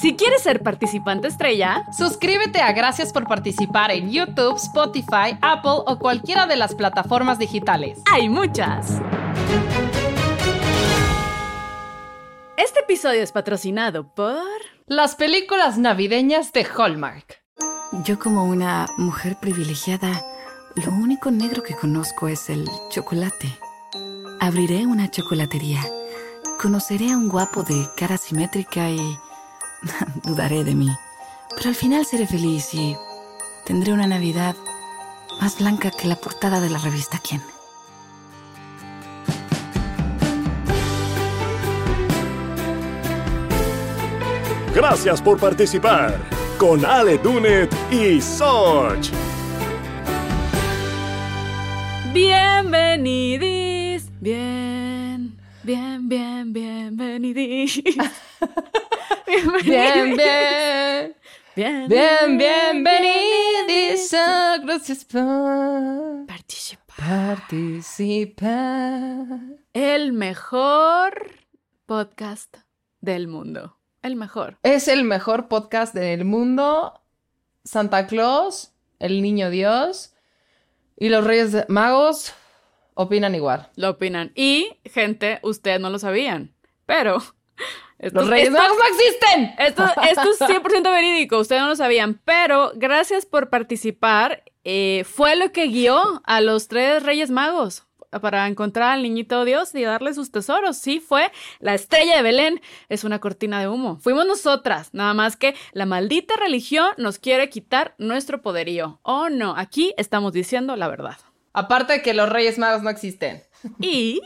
Si quieres ser participante estrella, suscríbete a Gracias por participar en YouTube, Spotify, Apple o cualquiera de las plataformas digitales. Hay muchas. Este episodio es patrocinado por las películas navideñas de Hallmark. Yo como una mujer privilegiada, lo único negro que conozco es el chocolate. Abriré una chocolatería. Conoceré a un guapo de cara simétrica y dudaré de mí. Pero al final seré feliz y tendré una Navidad más blanca que la portada de la revista Quién. Gracias por participar con Ale Dunet y Soch. Bienvenidis. Bien, bien, bien, bienvenidis. Bien, bien. Bien, bien, bienvenidis. Gracias por participar. Participar. El mejor podcast del mundo. El mejor. Es el mejor podcast del mundo. Santa Claus, el niño Dios y los Reyes Magos opinan igual. Lo opinan. Y, gente, ustedes no lo sabían, pero... los Reyes Magos no existen. Esto, esto es 100% verídico, ustedes no lo sabían, pero gracias por participar. Eh, fue lo que guió a los tres Reyes Magos para encontrar al niñito Dios y darle sus tesoros. Sí, fue la estrella de Belén. Es una cortina de humo. Fuimos nosotras, nada más que la maldita religión nos quiere quitar nuestro poderío. Oh, no, aquí estamos diciendo la verdad. Aparte de que los Reyes Magos no existen. Y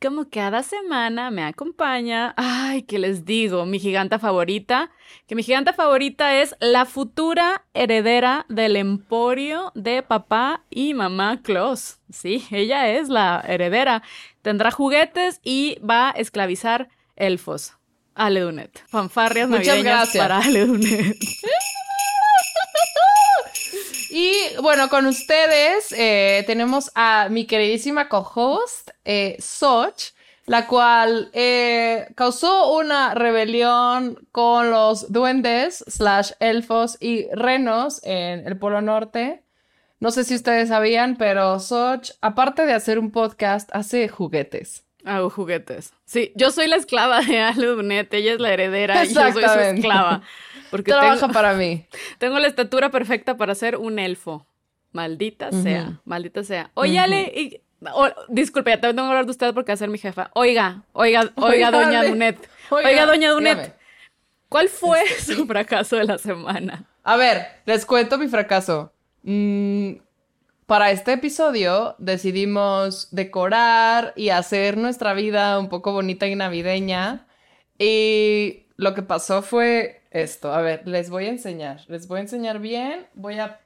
como cada semana me acompaña, ay, ¿qué les digo? Mi giganta favorita, que mi giganta favorita es la futura heredera del emporio de papá y mamá Claus. Sí, ella es la heredera. Tendrá juguetes y va a esclavizar elfos. Ale Dunet. Fanfarrias Muchas gracias. para Ale Dunet. Y bueno, con ustedes eh, tenemos a mi queridísima co-host, eh, Soch, la cual eh, causó una rebelión con los duendes, slash elfos y renos en el Polo Norte. No sé si ustedes sabían, pero Soch, aparte de hacer un podcast, hace juguetes. Hago juguetes. Sí, yo soy la esclava de Alunet, ella es la heredera y yo soy su esclava. Porque Trabaja para mí. Tengo la estatura perfecta para ser un elfo. Maldita sea, maldita sea. Oye, Ale, disculpe, ya tengo que hablar de usted porque va a ser mi jefa. Oiga, oiga, oiga, doña Dunet. Oiga, doña Dunet. ¿Cuál fue este, su fracaso de la semana? A ver, les cuento mi fracaso. Mm, para este episodio decidimos decorar y hacer nuestra vida un poco bonita y navideña. Y lo que pasó fue esto. A ver, les voy a enseñar. Les voy a enseñar bien. Voy a,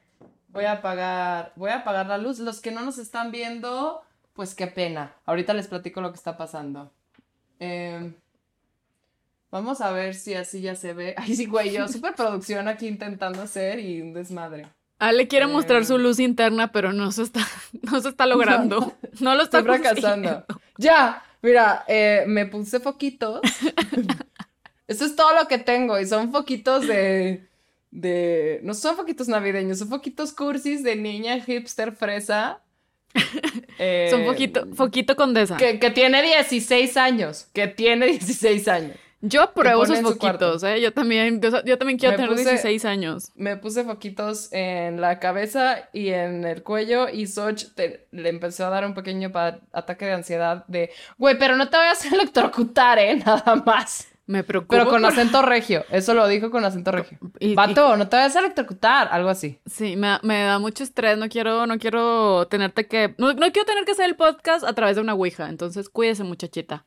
voy a apagar, voy a apagar la luz. Los que no nos están viendo, pues qué pena. Ahorita les platico lo que está pasando. Em, vamos a ver si así ya se ve. Ay, sí, güey, yo superproducción aquí intentando hacer y un desmadre. Ale quiere mostrar su luz interna, pero no se está, no se está logrando. No, lo está Estoy fracasando. Ya, mira, eh, me puse foquitos. Eso es todo lo que tengo y son foquitos de, de, no son foquitos navideños, son foquitos cursis de niña hipster fresa. son foquito, foquito condesa. Que, que tiene 16 años, que tiene 16 años. Yo apruebo esos foquitos, ¿eh? Yo también, yo, también quiero tener 16 años. Me puse foquitos en la cabeza y en el cuello y Soch le empezó a dar un pequeño ataque de ansiedad de, güey, pero no te vayas a electrocutar, ¿eh? Nada más. Me preocupa. Pero con acento regio. Eso lo dijo con acento regio. Y, Vato, no te vayas a electrocutar. Algo así. Sí, me, me, da mucho estrés. No quiero, no quiero tenerte que. No, no, quiero tener que hacer el podcast a través de una ouija. Entonces, cuídese, muchachita.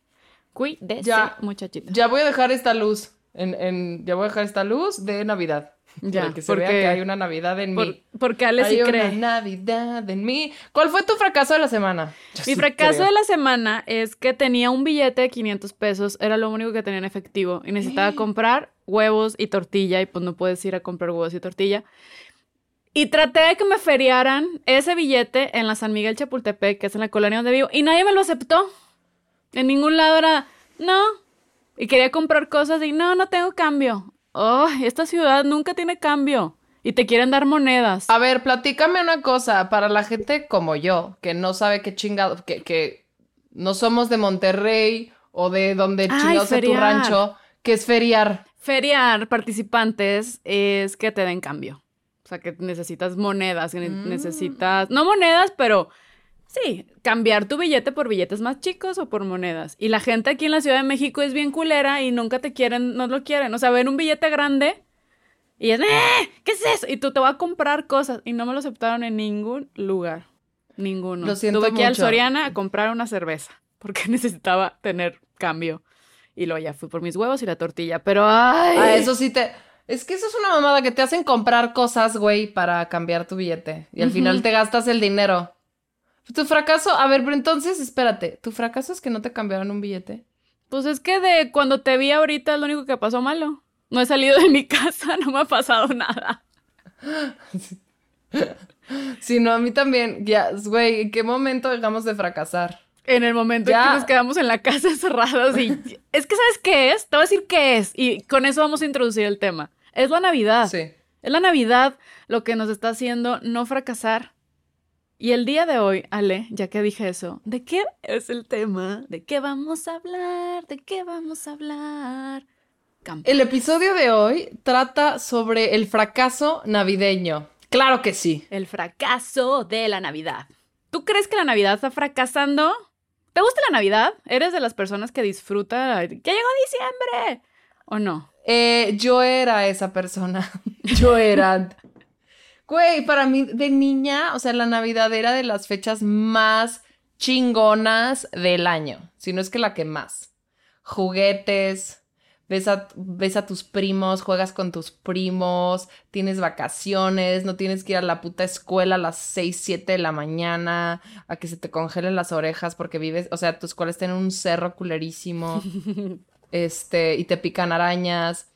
Cuídese, ya, muchachita. Ya voy a dejar esta luz. En, en, ya voy a dejar esta luz de Navidad. Ya, para que se vea que hay una Navidad en mí. Porque Ale sí cree. Hay una Navidad en mí. ¿Cuál fue tu fracaso de la semana? Mi fracaso de la semana es que tenía un billete de 500 pesos, era lo único que tenía en efectivo y necesitaba comprar huevos y tortilla y pues no puedes ir a comprar huevos y tortilla. Y traté de que me feriaran ese billete en la San Miguel Chapultepec, que es en la colonia donde vivo, y nadie me lo aceptó. En ningún lado era, no. Y quería comprar cosas y no, no tengo cambio. ¡ay! esta ciudad nunca tiene cambio. Y te quieren dar monedas. A ver, platícame una cosa, para la gente como yo, que no sabe qué chingado, que, que no somos de Monterrey o de donde chingados es tu rancho, que es feriar. Feriar participantes es que te den cambio. O sea, que necesitas monedas, que Mm. necesitas, no monedas, pero sí, cambiar tu billete por billetes más chicos o por monedas. Y la gente aquí en la Ciudad de México es bien culera y nunca te quieren, no lo quieren. O sea, ven un billete grande y es, "Eh, ¿qué es eso? Y tú te vas a comprar cosas y no me lo aceptaron en ningún lugar. Ninguno. Lo siento Tuve que ir al. Soriana a comprar una cerveza porque necesitaba tener cambio. Y luego ya fui por mis huevos y la tortilla. Pero, ay. Ah, eso sí te... Es que eso es una mamada que te hacen comprar cosas, güey, para cambiar tu billete. Y al final te gastas el dinero. Tu fracaso, a ver, pero entonces, espérate, ¿tu fracaso es que no te cambiaron un billete? Pues es que de cuando te vi ahorita es lo único que pasó malo. No he salido de mi casa, no me ha pasado nada. Sí, no, a mí también. Ya, güey, ¿en qué momento dejamos de fracasar? En el momento en que nos quedamos en la casa encerrados y... es que ¿sabes qué es? Te voy a decir qué es. Y con eso vamos a introducir el tema. Es la Navidad. Sí. Es la Navidad lo que nos está haciendo no fracasar. Y el día de hoy, Ale, ya que dije eso, ¿de qué es el tema? ¿De qué vamos a hablar? ¿De qué vamos a hablar? Campo. El episodio de hoy trata sobre el fracaso navideño. Claro que sí. El fracaso de la Navidad. ¿Tú crees que la Navidad está fracasando? ¿Te gusta la Navidad? ¿Eres de las personas que disfruta? ¡Que llegó diciembre! ¿O no? Eh, yo era esa persona. Yo era. Güey, para mí de niña, o sea, la Navidad era de las fechas más chingonas del año. Si no es que la que más. Juguetes, ves a, ves a tus primos, juegas con tus primos, tienes vacaciones, no tienes que ir a la puta escuela a las 6, 7 de la mañana, a que se te congelen las orejas porque vives, o sea, tus escuelas tienen un cerro culerísimo este, y te pican arañas.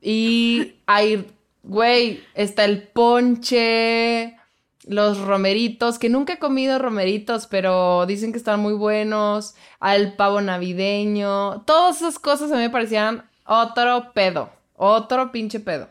Y hay, güey, está el ponche, los romeritos, que nunca he comido romeritos, pero dicen que están muy buenos, al pavo navideño, todas esas cosas a mí me parecían otro pedo, otro pinche pedo.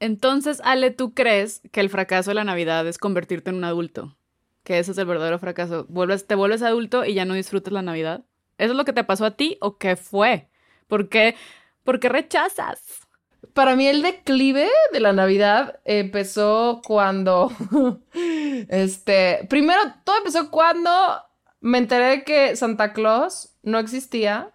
Entonces, Ale, ¿tú crees que el fracaso de la Navidad es convertirte en un adulto? Que ese es el verdadero fracaso. Vuelves, te vuelves adulto y ya no disfrutas la Navidad. ¿Eso es lo que te pasó a ti o qué fue? ¿Por qué, ¿Por qué rechazas? Para mí el declive de la Navidad empezó cuando, este, primero todo empezó cuando me enteré de que Santa Claus no existía.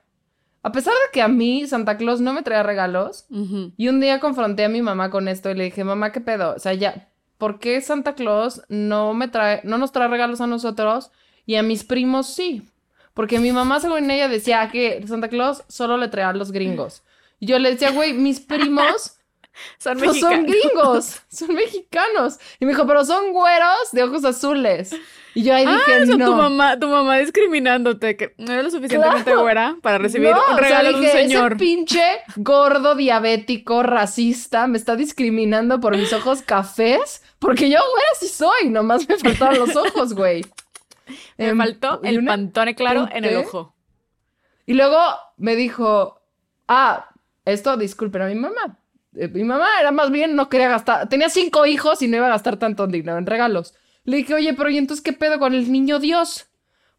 A pesar de que a mí Santa Claus no me traía regalos, y un día confronté a mi mamá con esto y le dije, mamá, ¿qué pedo? O sea, ya, ¿por qué Santa Claus no me trae, no nos trae regalos a nosotros y a mis primos sí? Porque mi mamá, según ella, decía que Santa Claus solo le traía a los gringos. Y yo le decía, güey, mis primos Son no son mexicanos. gringos, son mexicanos. Y me dijo, pero son güeros de ojos azules. Y yo ahí dije, Ah, o sea, no. tu mamá, tu mamá discriminándote, que no eres lo suficientemente Claro. güera para recibir No, un o sea, regalo de un dije, señor. Ese pinche gordo diabético racista me está discriminando por mis ojos cafés. Porque yo, güey, así soy. Nomás me faltaron los ojos, güey. Me Em, faltó el pantone claro en el ojo. Y luego me dijo, ah, esto disculpen a mi mamá. Eh, Mi mamá era más bien, no quería gastar, tenía cinco hijos y no iba a gastar tanto dinero en regalos. Le dije, oye, pero ¿y entonces qué pedo con el niño Dios?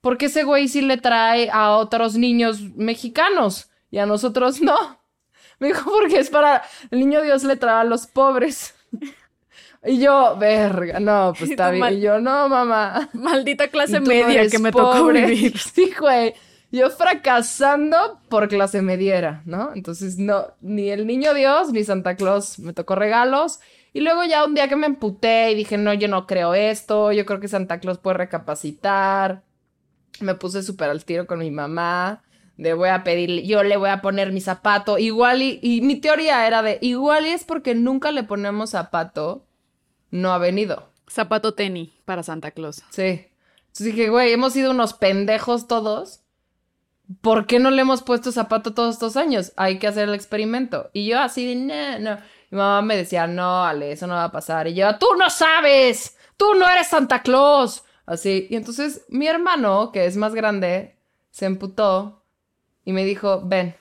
Porque ese güey sí le trae a otros niños mexicanos y a nosotros no. Me dijo, porque es para, el niño Dios le trae a los pobres. Y yo, verga, no, pues está bien. mal- Y yo, no, mamá. Maldita clase media que me tocó pobre. vivir. Sí, güey. Yo fracasando por clase mediera, ¿no? Entonces, no, ni el niño Dios ni Santa Claus me tocó regalos. Y luego ya un día que me emputé y dije, no, yo no creo esto, yo creo que Santa Claus puede recapacitar. Me puse súper al tiro con mi mamá. De voy a pedir, yo le voy a poner mi zapato. Igual y, y mi teoría era de, igual y es porque nunca le ponemos zapato, no ha venido. Zapato tenis para Santa Claus. Sí. Entonces dije, güey, hemos sido unos pendejos todos. ¿Por qué no le hemos puesto zapato todos estos años? Hay que hacer el experimento. Y yo así de, no, no. Mi mamá me decía, no, Ale, eso no va a pasar. Y yo, tú no sabes, tú no eres Santa Claus. Así. Y entonces mi hermano, que es más grande, se emputó y me dijo, ven,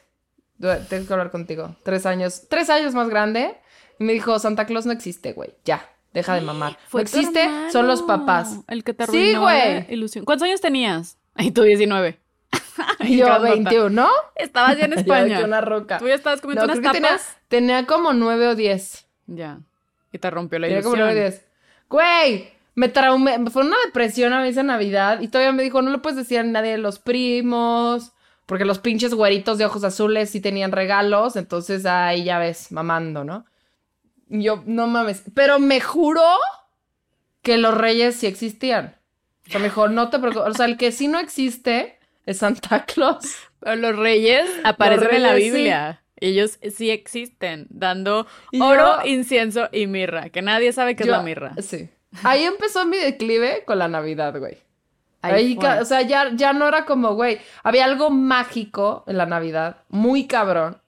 Tengo que hablar contigo. Tres años, tres años más grande. Y me dijo, Santa Claus no existe, güey. Ya, deja de mamar. Fue existe, son los papás. El que te Sí, arruinó güey. la ilusión. ¿Cuántos años tenías? Ay, tú 19. Y yo, Grandota. 21. Estabas ya en Yo España. que una roca. Tú ya estabas comiendo No, unas creo que tapas. tenía, tenía como nueve o diez. Ya. Y te rompió la Tenía como ilusión. nueve o diez. Güey, me traumé. Fue una depresión a mí esa Navidad. Y todavía me dijo, no le puedes decir a nadie de los primos. Porque los pinches güeritos de ojos azules sí tenían regalos. Entonces ahí ya ves, mamando, ¿no? Y yo, no mames. Pero me juró que los reyes sí existían. O sea, mejor no te preocupes. O sea, el que sí no existe es Santa Claus. Pero los reyes aparecen en la reyes, sí. Biblia. Ellos sí existen, dando Y oro, yo- incienso y mirra, que nadie sabe qué es la mirra. Sí. Ahí empezó mi declive con la Navidad, güey. Ahí o sea, ya, ya no era como, güey, había algo mágico en la Navidad, muy cabrón,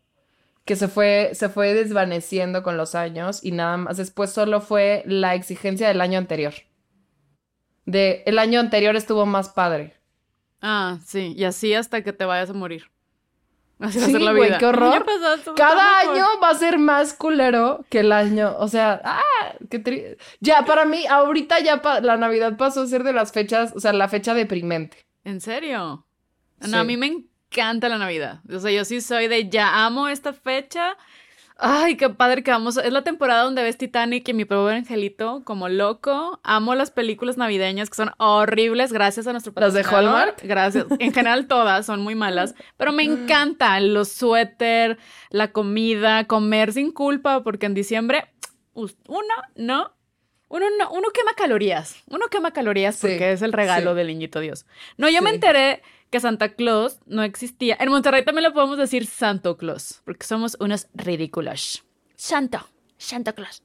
que se fue, se fue desvaneciendo con los años y nada más después solo fue la exigencia del año anterior. De el año anterior estuvo más padre. Ah, sí, y así hasta que te vayas a morir. Así va a ser la güey, vida. qué horror. Año Cada mejor. año va a ser más culero que el año, o sea, ah, qué tri- Ya, para mí, ahorita ya la Navidad pasó a ser de las fechas, o sea, la fecha deprimente. ¿En serio? No, Sí. a mí me encanta la Navidad. O sea, yo sí soy de ya amo esta fecha. Ay, qué padre que vamos. Es la temporada donde ves Titanic y mi pobre angelito como loco. Amo las películas navideñas que son horribles gracias a nuestro ¿Las de patrocinador. Hallmark? Gracias. En general todas son muy malas, pero me encantan los suéter, la comida, comer sin culpa porque en diciembre uno no uno no, uno quema calorías. Uno quema calorías Sí, porque es el regalo sí. del niñito Dios. No, yo me enteré que Santa Claus no existía. En Monterrey también le podemos decir Santo Claus, porque somos unos ridículos. Santo, Santa Claus.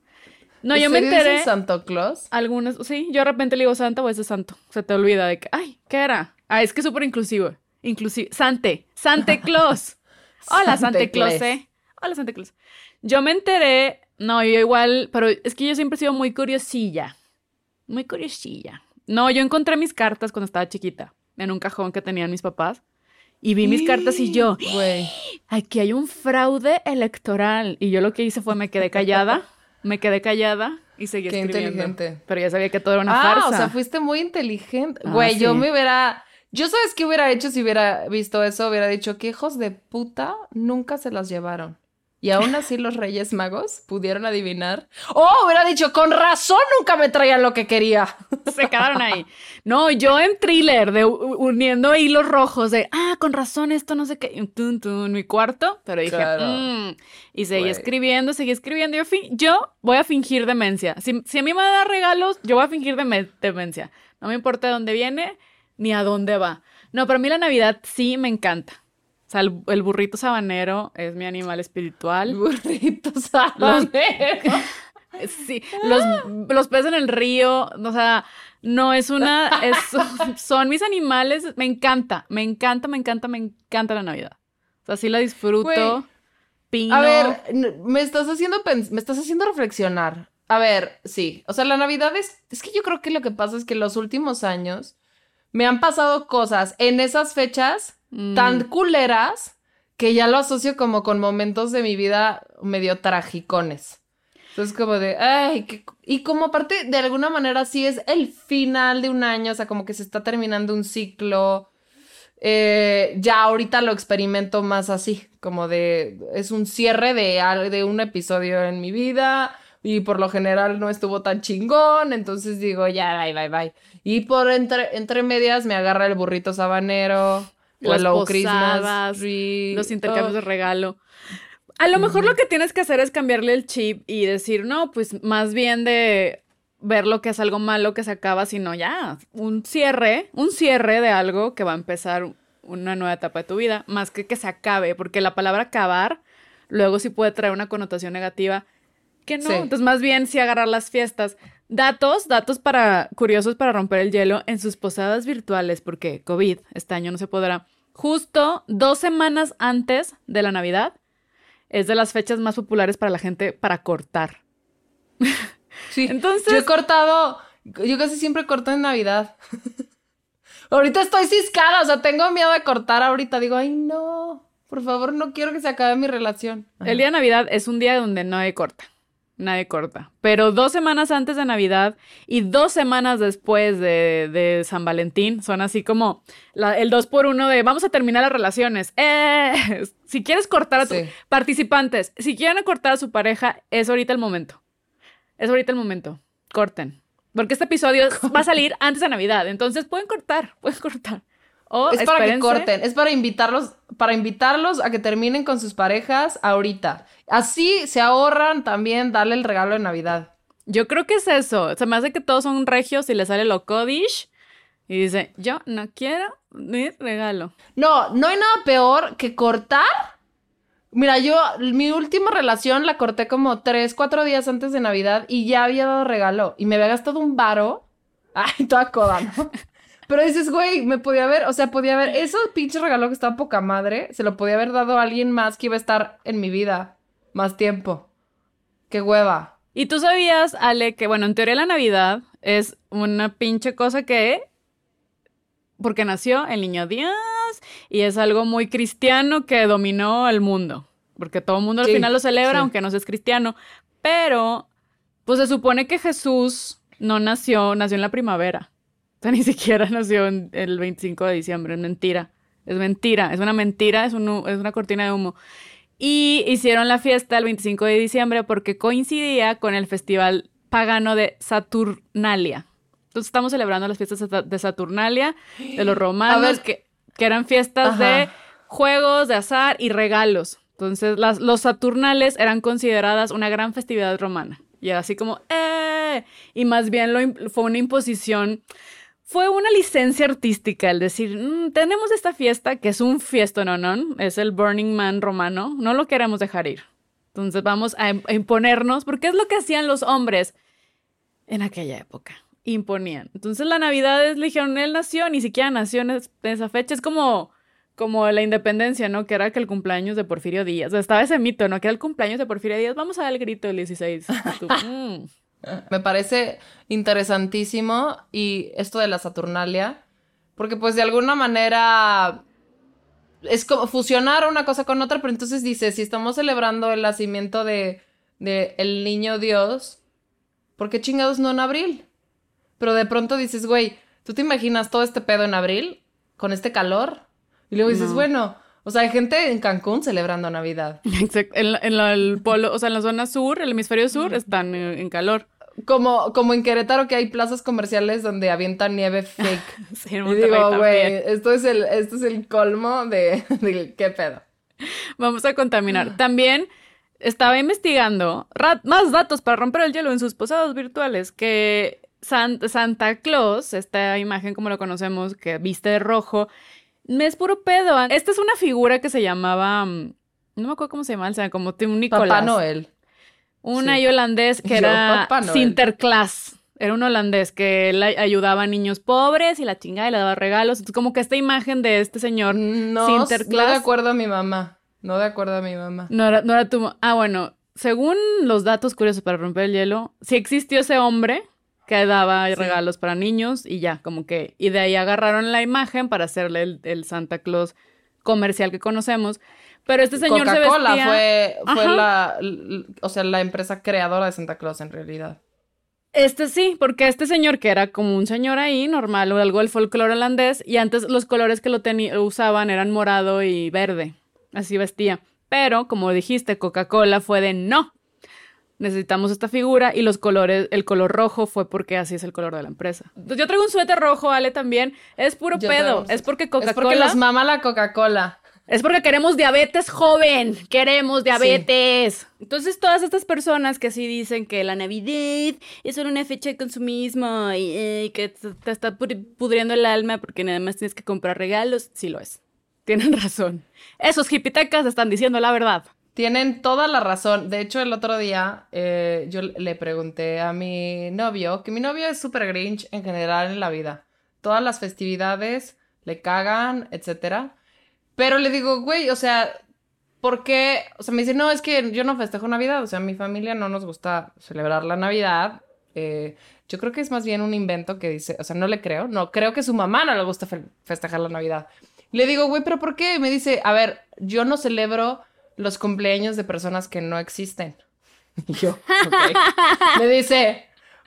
No, yo ¿En me enteré. Santa Claus? Algunas, sí, yo de repente le digo Santa o ese Santo. Se te olvida de que, ay, ¿qué era? Ah, es que es súper inclusivo. Inclusivo. Sante, Sante Claus. Hola, Sante Claus. eh. Hola, Santa Claus. Yo me enteré, no, yo igual, pero es que yo siempre he sido muy curiosilla. Muy curiosilla. No, yo encontré mis cartas cuando estaba chiquita, en un cajón que tenían mis papás. Y vi mis cartas y yo, Güey. aquí hay un fraude electoral. Y yo lo que hice fue me quedé callada, me quedé callada y seguí Qué escribiendo. inteligente. Pero ya sabía que todo era una ah, farsa. o sea, fuiste muy inteligente. Ah, Güey, yo me hubiera... Yo sabes qué hubiera hecho si hubiera visto eso, hubiera dicho que hijos de puta nunca se las llevaron. Y aún así los Reyes Magos pudieron adivinar. Oh, hubiera dicho, con razón nunca me traían lo que quería. Se quedaron ahí. No, yo en thriller, de uniendo hilos rojos, de, ah, con razón, esto no sé qué, tun, tun, en mi cuarto, pero dije, Claro. "Mm", y seguí escribiendo, seguí escribiendo, yo, yo voy a fingir demencia. Si, si a mí me da regalos, yo voy a fingir deme- demencia. No me importa de dónde viene, ni a dónde va. No, pero a mí la Navidad sí me encanta. O sea, el, el burrito sabanero es mi animal espiritual. Burrito sabanero. Sí, los, los peces en el río, o sea, no es una, es, son mis animales, me encanta, me encanta, me encanta, me encanta la Navidad. O sea, sí la disfruto. Pino. A ver, me estás haciendo me estás haciendo reflexionar. A ver, sí. O sea, la Navidad es. Es que yo creo que lo que pasa es que los últimos años me han pasado cosas en esas fechas Mm. tan culeras que ya lo asocio como con momentos de mi vida medio tragicones. Entonces, como de, ay, y como aparte, de alguna manera, sí es el final de un año, o sea, como que se está terminando un ciclo. Eh, ya ahorita lo experimento más así, como de, es un cierre de, de un episodio en mi vida y por lo general no estuvo tan chingón, entonces digo, ya, bye, bye, bye. Y por entre, entre medias me agarra el burrito sabanero, Las Hello posadas, tree, los intercambios oh, de regalo. A lo mejor lo que tienes que hacer es cambiarle el chip y decir, no, pues más bien de ver lo que es algo malo que se acaba, sino ya, un cierre, un cierre de algo que va a empezar una nueva etapa de tu vida, más que que se acabe, porque la palabra acabar luego sí puede traer una connotación negativa que no. Sí. Entonces, más bien sí agarrar las fiestas. Datos, datos para curiosos para romper el hielo en sus posadas virtuales, porque COVID este año no se podrá. Justo dos semanas antes de la Navidad es de las fechas más populares para la gente para cortar. Sí, Entonces- yo he cortado, yo casi siempre corto en Navidad. ahorita estoy ciscada, o sea, tengo miedo de cortar ahorita, digo, ay, no, Por favor, no quiero que se acabe mi relación. El día de Navidad es un día donde nadie corta. Nadie corta. Pero dos semanas antes de Navidad y dos semanas después de, de San Valentín son así como la- el dos por uno de vamos a terminar las relaciones. ¡Eh! Si quieres cortar a tus Sí. participantes, si quieren cortar a su pareja, es ahorita el momento. Es ahorita el momento. Corten. Porque este episodio va a salir antes de Navidad. Entonces pueden cortar, pueden cortar. O Es para que corten, es para invitarlos, para invitarlos a que terminen con sus parejas ahorita. Así se ahorran también darle el regalo de Navidad. Yo creo que es eso. Se me hace que todos son regios y le sale lo codish y dice, yo no quiero mi regalo. No, no hay nada peor que cortar. Mira, yo mi última relación la corté como tres, cuatro días antes de Navidad y ya había dado regalo y me había gastado un varo. Ay, toda coda, ¿no? Pero dices, güey, me podía haber, o sea, podía haber, eso pinche regalo que estaba poca madre, se lo podía haber dado a alguien más que iba a estar en mi vida más tiempo. Qué hueva. Y tú sabías, Ale, que bueno, en teoría la Navidad es una pinche cosa que... Porque nació el niño Dios y es algo muy cristiano que dominó el mundo. Porque todo el mundo al final lo celebra, sí. aunque no seas cristiano. Pero, pues se supone que Jesús no nació, nació en la primavera. Ni siquiera nació en el 25 de diciembre, es mentira. Es mentira, es una mentira, es, un es una cortina de humo. Y hicieron la fiesta el 25 de diciembre porque coincidía con el festival pagano de Saturnalia. Entonces estamos celebrando las fiestas de Sa- de Saturnalia, de los romanos, que, que eran fiestas Ajá. de juegos, de azar y regalos. Entonces las, los Saturnales eran consideradas una gran festividad romana. Y era así como, ¡eh! Y más bien lo fue una imposición fue una licencia artística el decir, "Mm, tenemos esta fiesta que es un fiesto, no, no, es el Burning Man romano, no lo queremos dejar ir. Entonces vamos a, im- a imponernos, porque es lo que hacían los hombres en aquella época, imponían. Entonces la Navidad es, le dijeron, él nació, ni siquiera nació en, es- en esa fecha, es como, como la independencia, ¿no? Que era que el cumpleaños de Porfirio Díaz, o sea, estaba ese mito, ¿no? Que era el cumpleaños de Porfirio Díaz, vamos a dar el grito el 16. Y tú, "Mm". Me parece interesantísimo y esto de la Saturnalia, porque pues de alguna manera es como fusionar una cosa con otra, pero entonces dice, si estamos celebrando el nacimiento de, de el niño Dios, ¿por qué chingados no en abril? Pero de pronto dices, güey, ¿tú te imaginas todo este pedo en abril? Con este calor. Y luego dices, No. bueno, o sea, hay gente en Cancún celebrando Navidad. Exacto. En, la- en la- el polo, o sea, en la zona sur, el hemisferio sur, están en calor. Como, como en Querétaro que hay plazas comerciales donde avientan nieve fake. Sí, en Y digo, güey, esto es el, esto es el colmo de, de qué pedo. Vamos a contaminar. También estaba investigando más datos para romper el hielo en sus posados virtuales, que San- Santa Claus, esta imagen como lo conocemos, que viste de rojo, es puro pedo. Esta es una figura que se llamaba, mm, no me acuerdo cómo se llama, o sea, como un Nicolás. Papá Noel. Un Sí. ahí holandés que Yo, era. Sinterklaas. Era un holandés que ayudaba a niños pobres y la chingada y le daba regalos. Entonces, como que esta imagen de este señor No, no Sinterklaas. de acuerdo a mi mamá. No de acuerdo a mi mamá. no era, no era tu... Ah, bueno, según los datos curiosos para romper el hielo, sí existió ese hombre que daba Sí. regalos para niños y ya, como que... Y de ahí agarraron la imagen para hacerle el, el Santa Claus comercial que conocemos. Pero este señor se Coca-Cola vestía... fue, fue la, o sea, la empresa creadora de Santa Claus en realidad. Este sí, porque este señor que era como un señor ahí, normal, o algo del folclore holandés, y antes los colores que lo usaban eran morado y verde, así vestía. Pero, como dijiste, Coca-Cola fue de no, necesitamos esta figura, y los colores, el color rojo fue porque así es el color de la empresa. Entonces, yo traigo un suéter rojo, Ale, también, es puro Yo pedo, es porque Es porque Coca-Cola... nos mama la Coca-Cola. Es porque queremos diabetes joven, queremos diabetes. Entonces todas estas personas que así dicen que la Navidad es solo una fecha de consumismo y, eh, que te te está pudri- pudriendo el alma porque nada más tienes que comprar regalos, sí lo es. Tienen razón. Esos hipitecas están diciendo la verdad. Tienen toda la razón. De hecho, el otro día eh, yo le pregunté a mi novio, que mi novio es súper grinch en general en la vida. Todas las festividades le cagan, etcétera. Pero le digo, güey, o sea, ¿por qué? O sea, me dice, no, es que yo no festejo Navidad. O sea, mi familia no nos gusta celebrar la Navidad. Eh, yo creo que es más bien un invento que dice, o sea, no le creo. No, creo que su mamá no le gusta fe- festejar la Navidad. Le digo, güey, ¿pero por qué? Y me dice, a ver, yo no celebro los cumpleaños de personas que no existen. Y yo, ok. Me dice,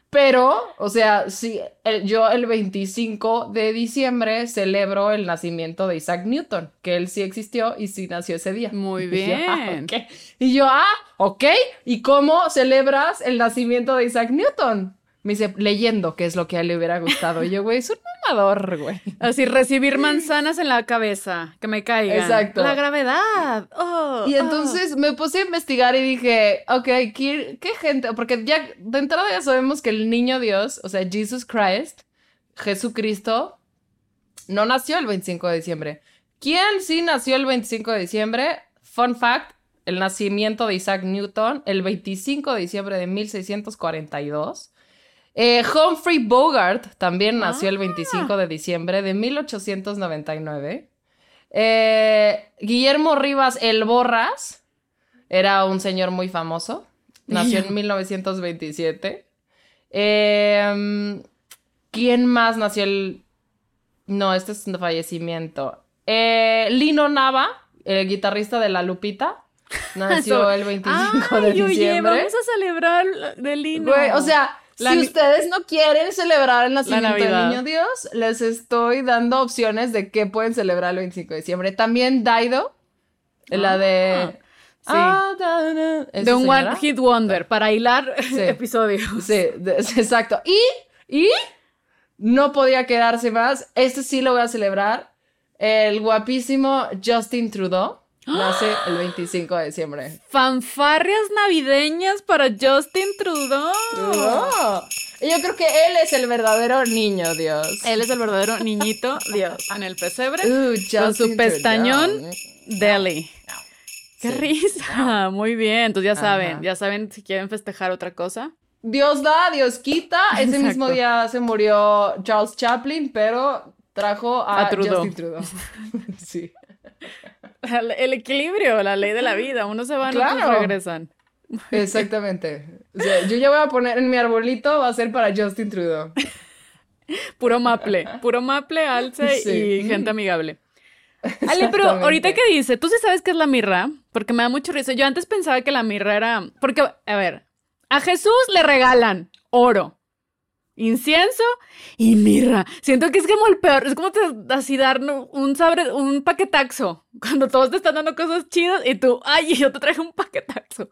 pero, o sea, sí, el- yo el 25 de diciembre celebro el nacimiento de Isaac Newton, que él sí existió y sí nació ese día. Muy Y yo, ah, bien. ok. Y yo, ah, ok. ¿Y cómo celebras el nacimiento de Isaac Newton? Me dice, leyendo, que es lo que a él le hubiera gustado. Y yo, güey, es un mamador, güey. Así, recibir manzanas en la cabeza, que me caigan. Exacto. La gravedad. Oh, Y oh. entonces me puse a investigar y dije, ok, ¿qué, qué gente? Porque ya de entrada ya sabemos que el niño Dios, o sea, Jesus Christ, Jesucristo, no nació el 25 de diciembre. ¿Quién sí nació el 25 de diciembre? Fun fact, el nacimiento de Isaac Newton, el 25 de diciembre de 1642. Eh, Humphrey Bogart también nació el 25 de diciembre de 1899. Eh, Guillermo Rivas El Borras era un señor muy famoso. Nació en 1927. Eh, ¿Quién más nació el...? No, este es un fallecimiento. Eh, Lino Nava, el guitarrista de La Lupita, nació el 25 Ay, de oye, diciembre. vamos a celebrar de Lino. Güey, o sea, La si ustedes no quieren celebrar el nacimiento del niño Dios, les estoy dando opciones de qué pueden celebrar el 25 de diciembre. También Daido, la de... sí. Ah, da, da. ¿Esa de un señora? One Hit Wonder para hilar Sí. episodios. Sí, de- exacto. Y, y no podía quedarse más. Este sí lo voy a celebrar. El guapísimo Justin Trudeau nace el 25 de diciembre. Fanfarrias navideñas para Justin Trudeau. Yo creo que él es el verdadero niño Dios. Él es el verdadero niñito Dios en el pesebre Uh, con su pestañón Trudeau. deli. Qué Sí. risa. Muy bien. Entonces ya saben, Ajá. ya saben si quieren festejar otra cosa. Dios da, Dios quita. Ese Exacto. mismo día se murió Charles Chaplin, pero trajo a, A Trudeau. Justin Trudeau. sí. El, equilibrio, la ley de la vida. Unos se van, otros Claro. regresan. Exactamente. O sea, yo ya voy a poner en mi arbolito, va a ser para Justin Trudeau. Puro maple, puro maple, alce Sí. y gente amigable. Ale, pero ahorita que dice, tú sí sabes qué es la mirra, porque me da mucho risa. Yo antes pensaba que la mirra era, porque, a ver, a Jesús le regalan oro, incienso y mirra. Siento que es como el peor, es como te, así dar un sabre, un paquetaxo, cuando todos te están dando cosas chidas y tú, ay, yo te traje un paquetaxo.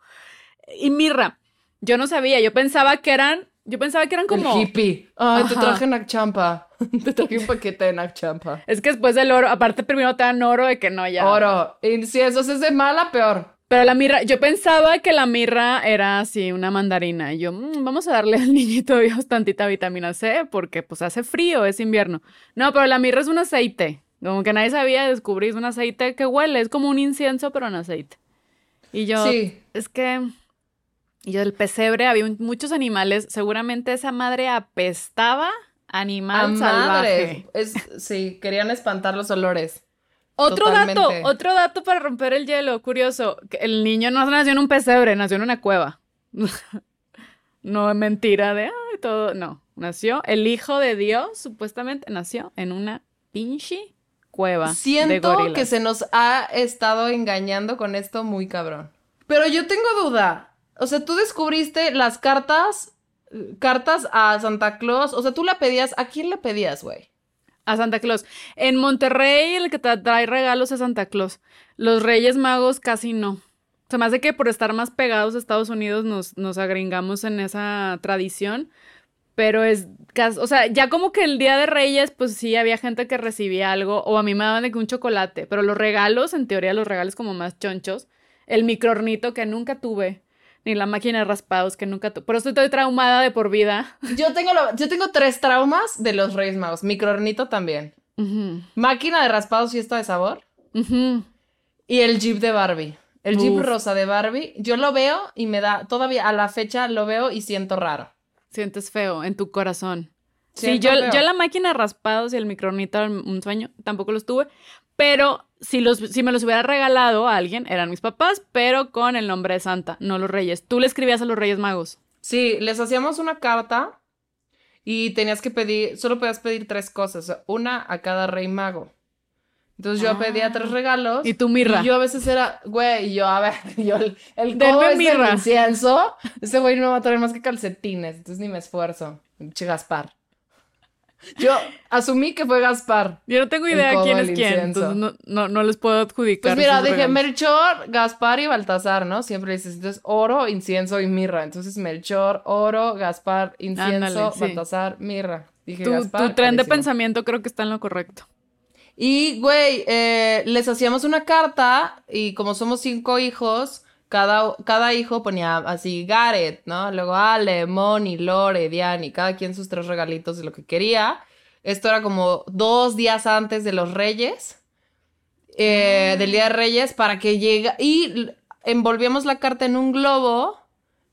Y mirra, yo no sabía, yo pensaba que eran, yo pensaba que eran como... El hippie. Ay, te traje Nac Champa. Te traje un paquete de Nac Champa. Es que después del oro, aparte primero te dan oro de que no, ya. Oro. Inciensos es de mala, peor. Pero la mirra, yo pensaba que la mirra era así, una mandarina. Y yo, "Mm, vamos a darle al niñito Dios tantita vitamina C porque pues hace frío, es invierno. No, pero la mirra es un aceite. Como que nadie sabía descubrir, es un aceite que huele, es como un incienso, pero en aceite. Y yo, Sí. es que... Y yo del pesebre había un- muchos animales, seguramente esa madre apestaba animal A salvaje. madre. Es, sí, querían espantar los olores. Otro dato, otro dato para romper el hielo, curioso. que El niño no nació en un pesebre, nació en una cueva. no es mentira de todo. No, nació el hijo de Dios, supuestamente nació en una pinche cueva. Siento que se nos ha estado engañando con esto muy cabrón. Pero yo tengo duda. O sea, tú descubriste las cartas, cartas a Santa Claus. O sea, tú la pedías. ¿A quién le pedías, güey? A Santa Claus. En Monterrey, el que te trae regalos es Santa Claus. Los Reyes Magos casi no. Se me hace que por estar más pegados a Estados Unidos nos, nos agringamos en esa tradición. Pero es, o sea, ya como que el Día de Reyes, pues sí, había gente que recibía algo, o a mí me daban de que un chocolate, pero los regalos, en teoría los regalos como más chonchos, el microornito que nunca tuve, ni la máquina de raspados que nunca tuve, por eso estoy traumada de por vida. Yo tengo, lo- yo tengo tres traumas de los Reyes Magos. Microornito también. Máquina de raspados fiesta de sabor. Y el Jeep de Barbie. El Jeep rosa de Barbie. Yo lo veo y me da, todavía a la fecha lo veo y siento raro. Sientes feo en tu corazón. Sí, yo, feo. yo la máquina de raspados y el micronito eran un sueño, tampoco los tuve, pero si, los, si me los hubiera regalado a alguien, eran mis papás, pero con el nombre de Santa, no los reyes. Tú le escribías a los reyes magos. Sí, les hacíamos una carta y tenías que pedir, solo podías pedir tres cosas, una a cada rey mago. Entonces yo pedía tres regalos. Ah. Y tu mirra. Y yo a veces era, güey, y yo, a ver, yo el, el codo es mirra. el incienso. Ese güey no me va a traer más que calcetines, entonces ni me esfuerzo. Pinche Gaspar. Yo asumí que fue Gaspar. Yo no tengo idea codo quién es quién, entonces no, no, no les puedo adjudicar. Pues mira, dije regalos. Melchor, Gaspar y Baltasar, ¿no? Siempre dices, entonces oro, incienso y mirra. Entonces Melchor, oro, Gaspar, incienso, Ándale, sí. Baltasar, mirra. Dije Tu, Gaspar. tu tren de pensamiento creo que está en lo correcto. Y, güey, eh, les hacíamos una carta y como somos cinco hijos, cada, cada hijo ponía así Gareth, ¿no? Luego Ale, Moni, Lore, Diani, cada quien sus tres regalitos de lo que quería. Esto era como dos días antes de los Reyes, eh, del Día de Reyes, para que llegue... Y envolvíamos la carta en un globo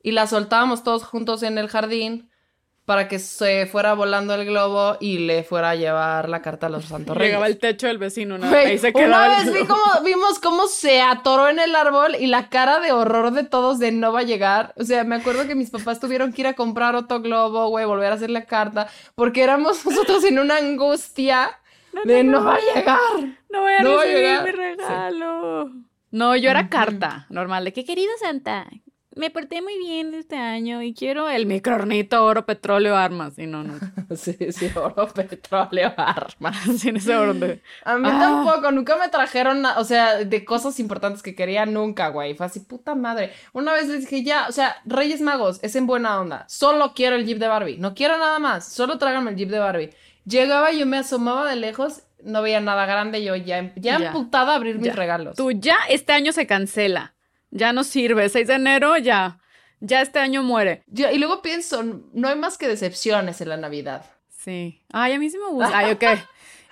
y la soltábamos todos juntos en el jardín para que se fuera volando el globo y le fuera a llevar la carta a los Santos Reyes. Llegaba el techo del vecino, ¿no? Ahí se una quedaba vez el vi vimos cómo se atoró en el árbol y la cara de horror de todos de no va a llegar. O sea, me acuerdo que mis papás tuvieron que ir a comprar otro globo, güey, volver a hacer la carta, porque éramos nosotros en una angustia de no va a llegar. No voy a No va a recibir llegar. mi regalo. No, yo era carta, normal, de que querido Santa, me porté muy bien este año y quiero el microornito, oro, petróleo, armas. Y no, no. Sí, sí, oro, petróleo, armas. Sin ese oro de... A mí Ah. tampoco, nunca me trajeron, o sea, de cosas importantes que quería nunca, güey. Fue así, puta madre. Una vez les dije, ya, o sea, Reyes Magos, es en buena onda. Solo quiero el Jeep de Barbie. No quiero nada más. Solo tráiganme el Jeep de Barbie. Llegaba y yo me asomaba de lejos, no veía nada grande, yo ya, ya, Ya. emputada a abrir mis Ya. regalos. Tú ya este año se cancela. Ya no sirve. 6 de enero ya. Ya este año muere. Yo- y luego pienso, no hay más que decepciones en la Navidad. Sí. Ay, a mí sí me gusta. Ay, ok.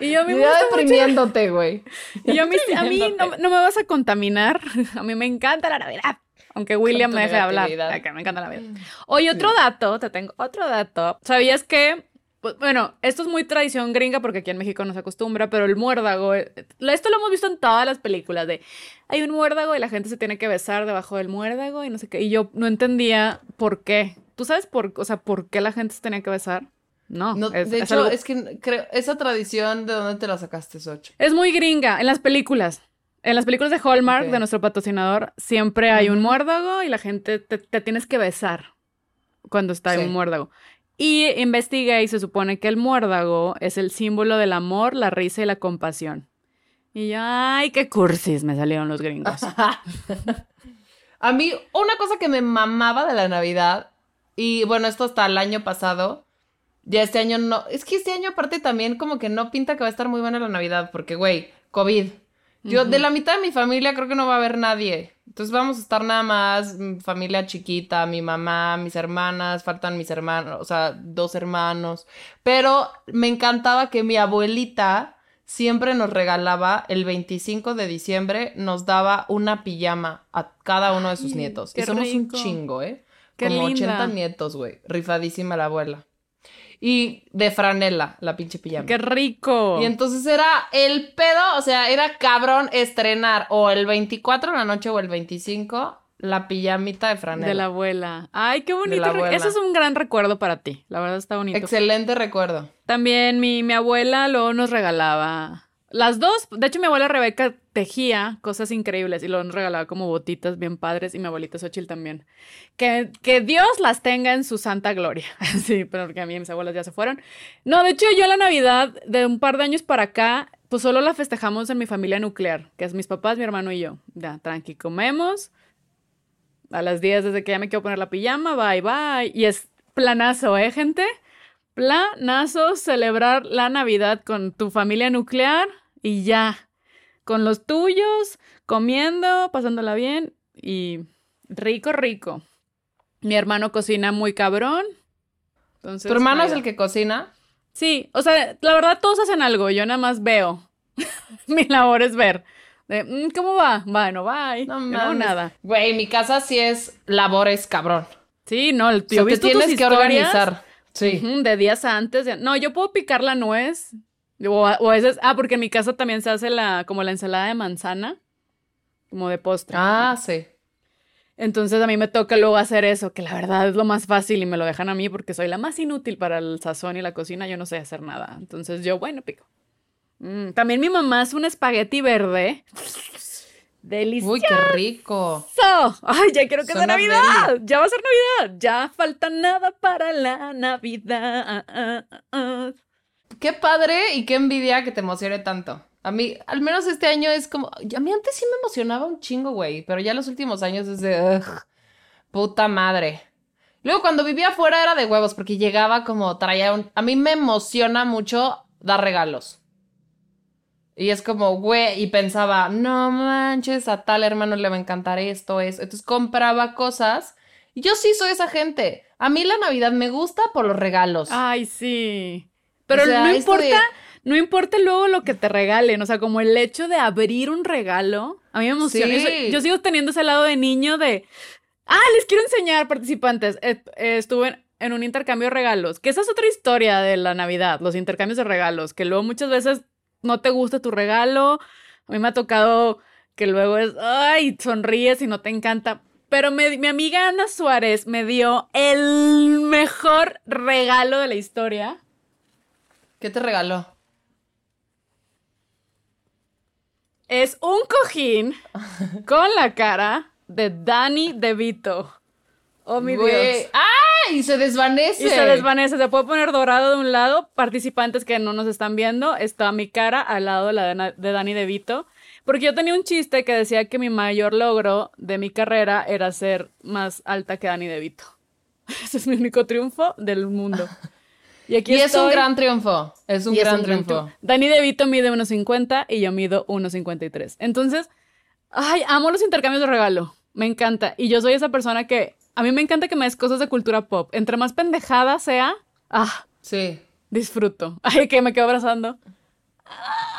Y yo me Ya gusta deprimiéndote, güey. Y yo a mí, a mí no, no me vas a contaminar. A mí me encanta la Navidad. Aunque William me deje de hablar. Ay, que me encanta la Navidad. Oye, otro dato, te tengo otro dato. ¿Sabías que? Pues, Bueno, esto es muy tradición gringa porque aquí en México no se acostumbra, pero el muérdago, eh, esto lo hemos visto en todas las películas de hay un muérdago y la gente se tiene que besar debajo del muérdago y no sé qué. Y yo no entendía por qué. ¿Tú sabes por, o sea, por qué la gente se tenía que besar? No, No, es, de es hecho, algo- es que creo, esa tradición, ¿de dónde te la sacaste, Soch? Es muy gringa en las películas. En las películas de Hallmark, de nuestro patrocinador, siempre hay un muérdago y la gente te, te tienes que besar cuando está en un muérdago. Y investigué y se supone que el muérdago es el símbolo del amor, la risa y la compasión. Y yo, ay, qué cursis me salieron los gringos. A mí, una cosa que me mamaba de la Navidad, y bueno, esto hasta el año pasado, ya este año no, es que este año aparte también como que no pinta que va a estar muy buena la Navidad, porque güey, COVID. Yo de la mitad de mi familia creo que no va a haber nadie. Entonces vamos a estar nada más, mm, familia chiquita, mi mamá, mis hermanas, faltan mis hermanos, o sea, dos hermanos. Pero me encantaba que mi abuelita siempre nos regalaba el 25 de diciembre, nos daba una pijama a cada uno de sus Ay, nietos. Y somos un chingo, ¿eh? Qué Como linda. 80 nietos, güey. Rifadísima la abuela. Y de franela, la pinche pijama. ¡Qué rico! Y entonces era el pedo, o sea, era cabrón estrenar o el 24 en la noche o el 25 la pijamita de franela. de la abuela. Ay, qué bonito. Eso es un gran recuerdo para ti. La verdad está bonito. Excelente recuerdo. También mi, mi abuela luego nos regalaba. Las dos, de hecho mi abuela Rebeca tejía cosas increíbles y luego nos regalaba como botitas bien padres y mi abuelita Xochitl también. Que, que Dios las tenga en su santa gloria. Sí, pero porque a mí mis abuelas ya se fueron. No, de hecho yo la Navidad de un par de años para acá, pues solo la festejamos en mi familia nuclear, que es mis papás, mi hermano y yo. Ya, tranqui, comemos. A las 10 desde que ya me quiero poner la pijama, bye, bye. Y es planazo, ¿eh, gente? Planazo celebrar la Navidad con tu familia nuclear y ya. Con los tuyos, comiendo, pasándola bien y rico, rico. Mi hermano cocina muy cabrón. Entonces, ¿Tu hermano es el que cocina? Sí, o sea, la verdad todos hacen algo, yo nada más veo. Mi labor es ver. De, "Mm, ¿Cómo va? Bueno, bye. No no nada. Güey, mi casa sí es labores cabrón. Sí, no, el O sea, yo he te tienes que organizar. Sí. de días antes. de- No, yo puedo picar la nuez. O, a- o a veces, ah, porque en mi casa también se hace la, como la ensalada de manzana, como de postre. Ah, sí. Entonces a mí me toca luego hacer eso, que la verdad es lo más fácil y me lo dejan a mí porque soy la más inútil para el sazón y la cocina, yo no sé hacer nada. Entonces yo, bueno, pico. Mm, también mi mamá hace un espagueti verde. Delicioso. Uy, qué rico. Ay, ya quiero que sea Navidad. Ya va a ser Navidad. Ya falta nada para la Navidad. Qué padre y qué envidia que te emocione tanto. A mí, al menos este año es como. A mí antes sí me emocionaba un chingo, güey. Pero ya los últimos años es de. ugh, puta madre. Luego, cuando vivía afuera era de huevos, porque llegaba como traía un. A mí me emociona mucho dar regalos. Y es como, güey, y pensaba, no manches, a tal hermano le va a encantar esto, eso. Entonces compraba cosas. Y yo sí soy esa gente. A mí la Navidad me gusta por los regalos. Ay, sí. Pero O sea, no importa, de- no importa luego lo que te regalen, o sea, como el hecho de abrir un regalo, a mí me emociona. Sí. Yo, sigo teniendo ese lado de niño de, ah, les quiero enseñar participantes. Eh, estuve en, en un intercambio de regalos, que esa es otra historia de la Navidad, los intercambios de regalos, que luego muchas veces no te gusta tu regalo. A mí me ha tocado que luego es, ay, sonríes y no te encanta. Pero me- mi amiga Ana Suárez me dio el mejor regalo de la historia. ¿Qué te regaló? Es un cojín con la cara de Danny DeVito. Oh, mi. Dios. ¡Ah! Y se desvanece. Y se desvanece. Se puede poner dorado de un lado. Participantes que no nos están viendo, está mi cara al lado de la de, Na- de Danny DeVito. Porque yo tenía un chiste que decía que mi mayor logro de mi carrera era ser más alta que Danny DeVito. Ese es mi único triunfo del mundo. Y aquí Y es un gran triunfo. Es un es gran un gran triunfo. triunfo. Danny DeVito mide 1.50 y yo mido 1.53. Entonces, ay, amo los intercambios de regalo. Me encanta. Y yo soy esa persona que a mí me encanta que me des cosas de cultura pop. Entre más pendejada sea, ah, Sí. disfruto. Ay, que me quedo abrazando.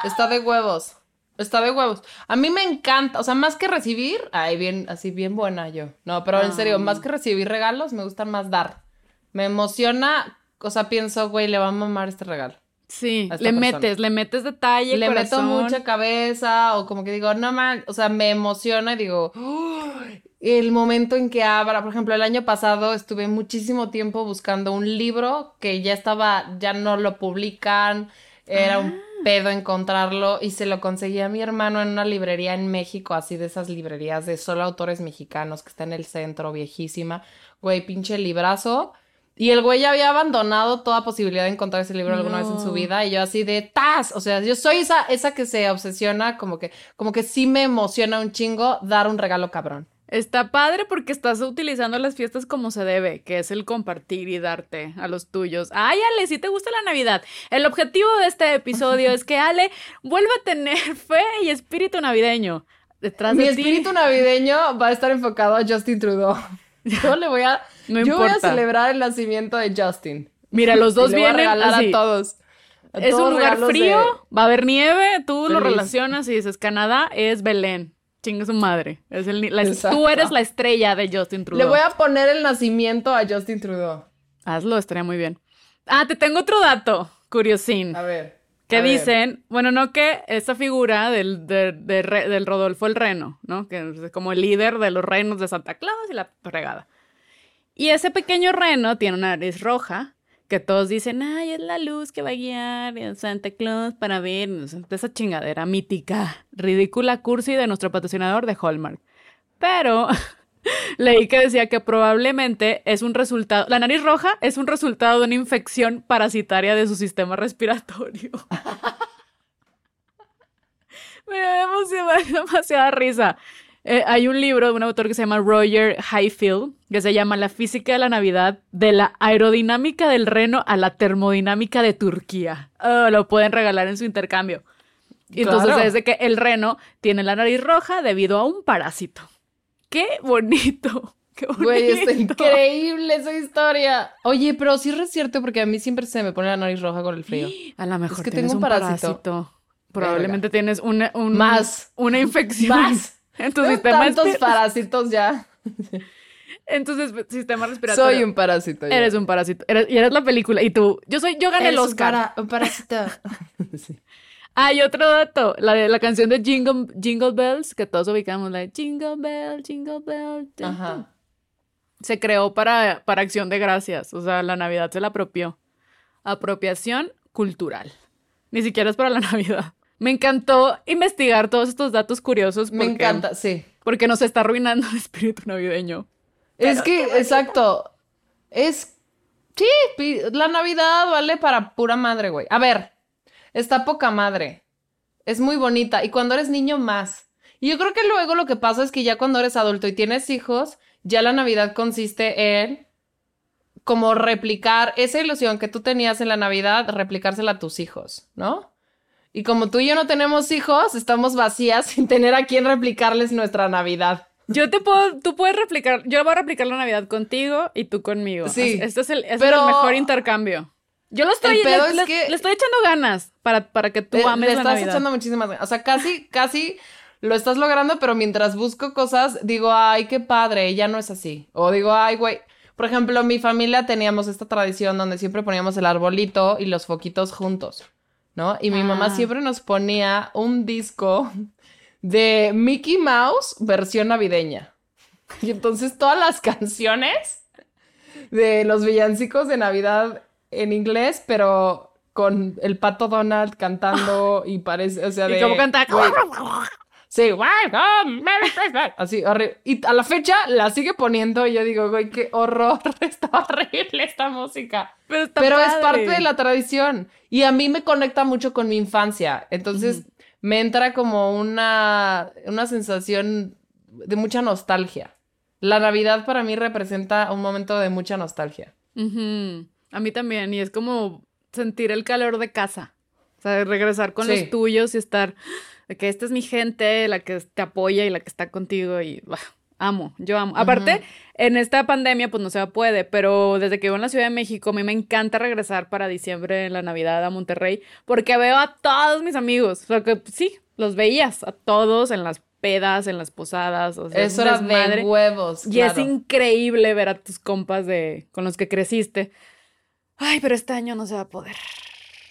Está de huevos. Está de huevos. A mí me encanta, o sea, más que recibir, ay, bien, así bien buena yo. No, pero en serio, más que recibir regalos, me gustan más dar. Me emociona, o sea, pienso, güey, le va a mamar este regalo. Sí, le persona. metes, le metes detalle, le meto corazón. mucha cabeza o como que digo, no man, o sea, me emociona y digo, el momento en que abra, por ejemplo, el año pasado estuve muchísimo tiempo buscando un libro que ya estaba, ya no lo publican, era Ah. un pedo encontrarlo y se lo conseguí a mi hermano en una librería en México, así de esas librerías de solo autores mexicanos que está en el centro, viejísima, güey, pinche librazo. Y el güey ya había abandonado toda posibilidad de encontrar ese libro alguna vez en su vida y yo así de ¡tas! O sea, yo soy esa, esa que se obsesiona, como que, como que sí me emociona un chingo dar un regalo cabrón. Está padre porque estás utilizando las fiestas como se debe, que es el compartir y darte a los tuyos. Ay, Ale, si te gusta la Navidad. El objetivo de este episodio es que Ale vuelva a tener fe y espíritu navideño. Detrás Mi de ti. espíritu navideño va a estar enfocado a Justin Trudeau. Yo le voy a, No yo voy a celebrar el nacimiento de Justin. Mira, los dos le voy a vienen regalar así. a todos. A Es todos un lugar de- frío, va a haber nieve, tú lo relacionas y dices Canadá es Belén. Chinga su madre. Es el la- tú eres la estrella de Justin Trudeau. Le voy a poner el nacimiento a Justin Trudeau. Hazlo, estaría muy bien. Ah, te tengo otro dato, curiosín. A ver. Que ver. dicen, bueno, no que esta figura del, de- de del Rodolfo el Reno, ¿no? Que es como el líder de los renos de Santa Claus y la fregada. Y ese pequeño reno tiene una nariz roja, que todos dicen, ay, es la luz que va a guiar a Santa Claus para ver, esa chingadera mítica, ridícula cursi de nuestro patrocinador de Hallmark. Pero leí que decía que probablemente es un resultado, la nariz roja es un resultado de una infección parasitaria de su sistema respiratorio. Me da demasiada risa. Eh, hay un libro de un autor que se llama Roger Highfield, que se llama La física de la Navidad, de la aerodinámica del reno a la termodinámica de Turquía. Oh, lo pueden regalar en su intercambio. Y entonces es de que el reno tiene la nariz roja debido a un parásito. ¡Qué bonito! ¡Qué bonito! Güey, está increíble esa historia. Oye, pero sí es cierto porque a mí siempre se me pone la nariz roja con el frío. A lo mejor que tienes tengo un parásito. parásito. Probablemente tienes una, un- Más. una infección Más. En tu sistema tantos parásitos ya. en tu sis- sistema respiratorio. Soy un parásito. ya. Eres un parásito. Eres- y eres la película. Y tú, yo soy, yo gané el Eres Oscar. para- un parásito. Sí. Ah, y otro dato. La, de- la canción de Jingle, Jingle Bells, que todos ubicamos, la de Jingle Bell, Jingle Bell. tun, Ajá. Se creó para, para acción de gracias. O sea, la Navidad se la apropió. Apropiación cultural. Ni siquiera es para la Navidad. Me encantó investigar todos estos datos curiosos. Me encanta, sí. Porque nos está arruinando el espíritu navideño. Es que, exacto. Es. Sí, la Navidad vale para pura madre, güey. A ver, está poca madre. Es muy bonita. Y cuando eres niño, más. Y yo creo que luego lo que pasa es que ya cuando eres adulto y tienes hijos, ya la Navidad consiste en como replicar esa ilusión que tú tenías en la Navidad, replicársela a tus hijos, ¿no? Y como tú y yo no tenemos hijos, estamos vacías sin tener a quien replicarles nuestra Navidad. Yo te puedo, tú puedes replicar, yo voy a replicar la Navidad contigo y tú conmigo. Sí, Este es el, este es pero- el mejor intercambio. Yo lo estoy, le, es le- que- le estoy echando ganas para, para que tú Le- ames le la estás Navidad. echando muchísimas ganas. O sea, casi, casi lo estás logrando, pero mientras busco cosas, digo, ay, qué padre, ya no es así. O digo, ay, güey. Por ejemplo, mi familia teníamos esta tradición donde siempre poníamos el arbolito y los foquitos juntos, ¿no? Y mi mamá Ah. siempre nos ponía un disco de Mickey Mouse versión navideña. Y entonces todas las canciones de los villancicos de Navidad en inglés, pero con el pato Donald cantando y parece, o sea, Y de... como canta. Sí. Así, horrible. Y a la fecha la sigue poniendo y yo digo, güey, qué horror, está horrible esta música. Pero, está Pero es parte de la tradición. Y a mí me conecta mucho con mi infancia. Entonces me entra como una, una sensación de mucha nostalgia. La Navidad para mí representa un momento de mucha nostalgia. Ujú. A mí también. Y es como sentir el calor de casa. O sea, regresar con Sí. los tuyos y estar. De que esta es mi gente, la que te apoya y la que está contigo. Y bah, amo, yo amo. Aparte, en esta pandemia, pues no se puede, pero desde que vivo en la Ciudad de México, a mí me encanta regresar para diciembre, en la Navidad a Monterrey, porque veo a todos mis amigos. O sea, que sí, los veías a todos en las pedas, en las posadas. O sea, es Eso era de huevos. Y es increíble ver a tus compas de con los que creciste. Ay, pero este año no se va a poder.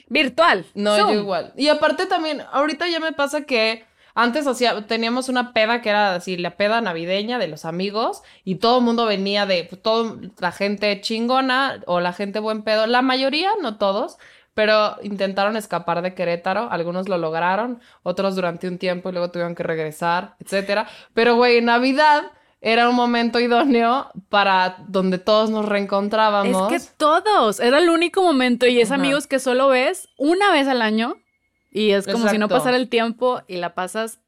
Virtual. No, Zoom. yo igual. Y aparte también, ahorita ya me pasa que antes hacía, teníamos una peda que era así, la peda navideña de los amigos, y todo el mundo venía de, pues, todo, la gente chingona o la gente buen pedo, la mayoría, no todos, pero intentaron escapar de Querétaro, algunos lo lograron, otros durante un tiempo y luego tuvieron que regresar, etcétera. Pero, güey, Navidad era un momento idóneo para donde todos nos reencontrábamos. Es que todos. Era el único momento y es Ajá. amigos que solo ves una vez al año y es como si no pasara el tiempo y la pasas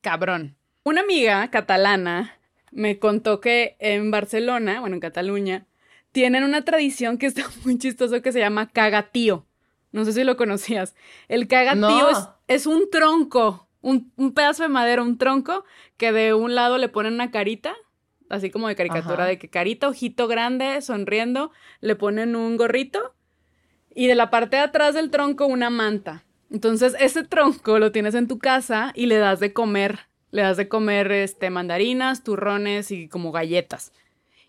cabrón. Una amiga catalana me contó que en Barcelona, bueno, en Cataluña, tienen una tradición que está muy chistoso que se llama cagatío. No sé si lo conocías. El cagatío No. es, es un tronco, un, un pedazo de madera, un tronco que de un lado le ponen una carita, así como de caricatura, Ajá. de que carita, ojito grande, sonriendo, le ponen un gorrito y de la parte de atrás del tronco una manta. Entonces, ese tronco lo tienes en tu casa y le das de comer, le das de comer este mandarinas, turrones y como galletas.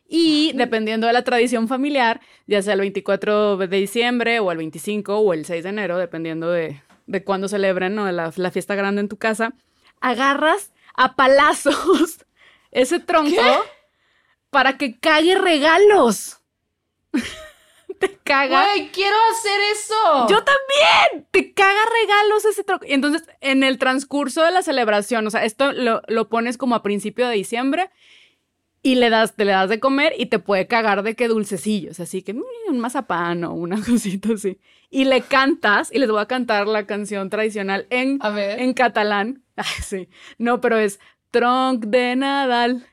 Y dependiendo de la tradición familiar, ya sea el 24 de diciembre o el 25 o el 6 de enero, dependiendo de, de cuándo celebren ¿no? la, la fiesta grande en tu casa, agarras a palazos ese tronco para que cague regalos. Te caga. Güey, quiero hacer eso. Yo también. Te caga regalos ese tronco. Y entonces, en el transcurso de la celebración, o sea, esto lo, lo pones como a principio de diciembre y le das, te le das de comer y te puede cagar de que dulcecillos, así que mm, un mazapán o una cosita así. Y le cantas, y les voy a cantar la canción tradicional en, A ver. en catalán. Ay, sí. No, pero es Tronc de Nadal,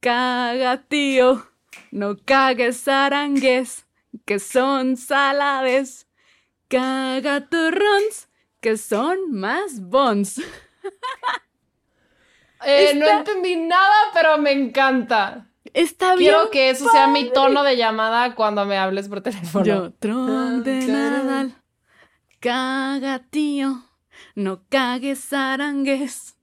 caga tío, no cagues arangues, que son salades, caga turrons, que son más bons. Eh, No entendí nada, pero me encanta. Está bien. Quiero que eso sea mi tono de llamada cuando me hables por teléfono. Yo, de Nadal, caga tío, no cagues arangues,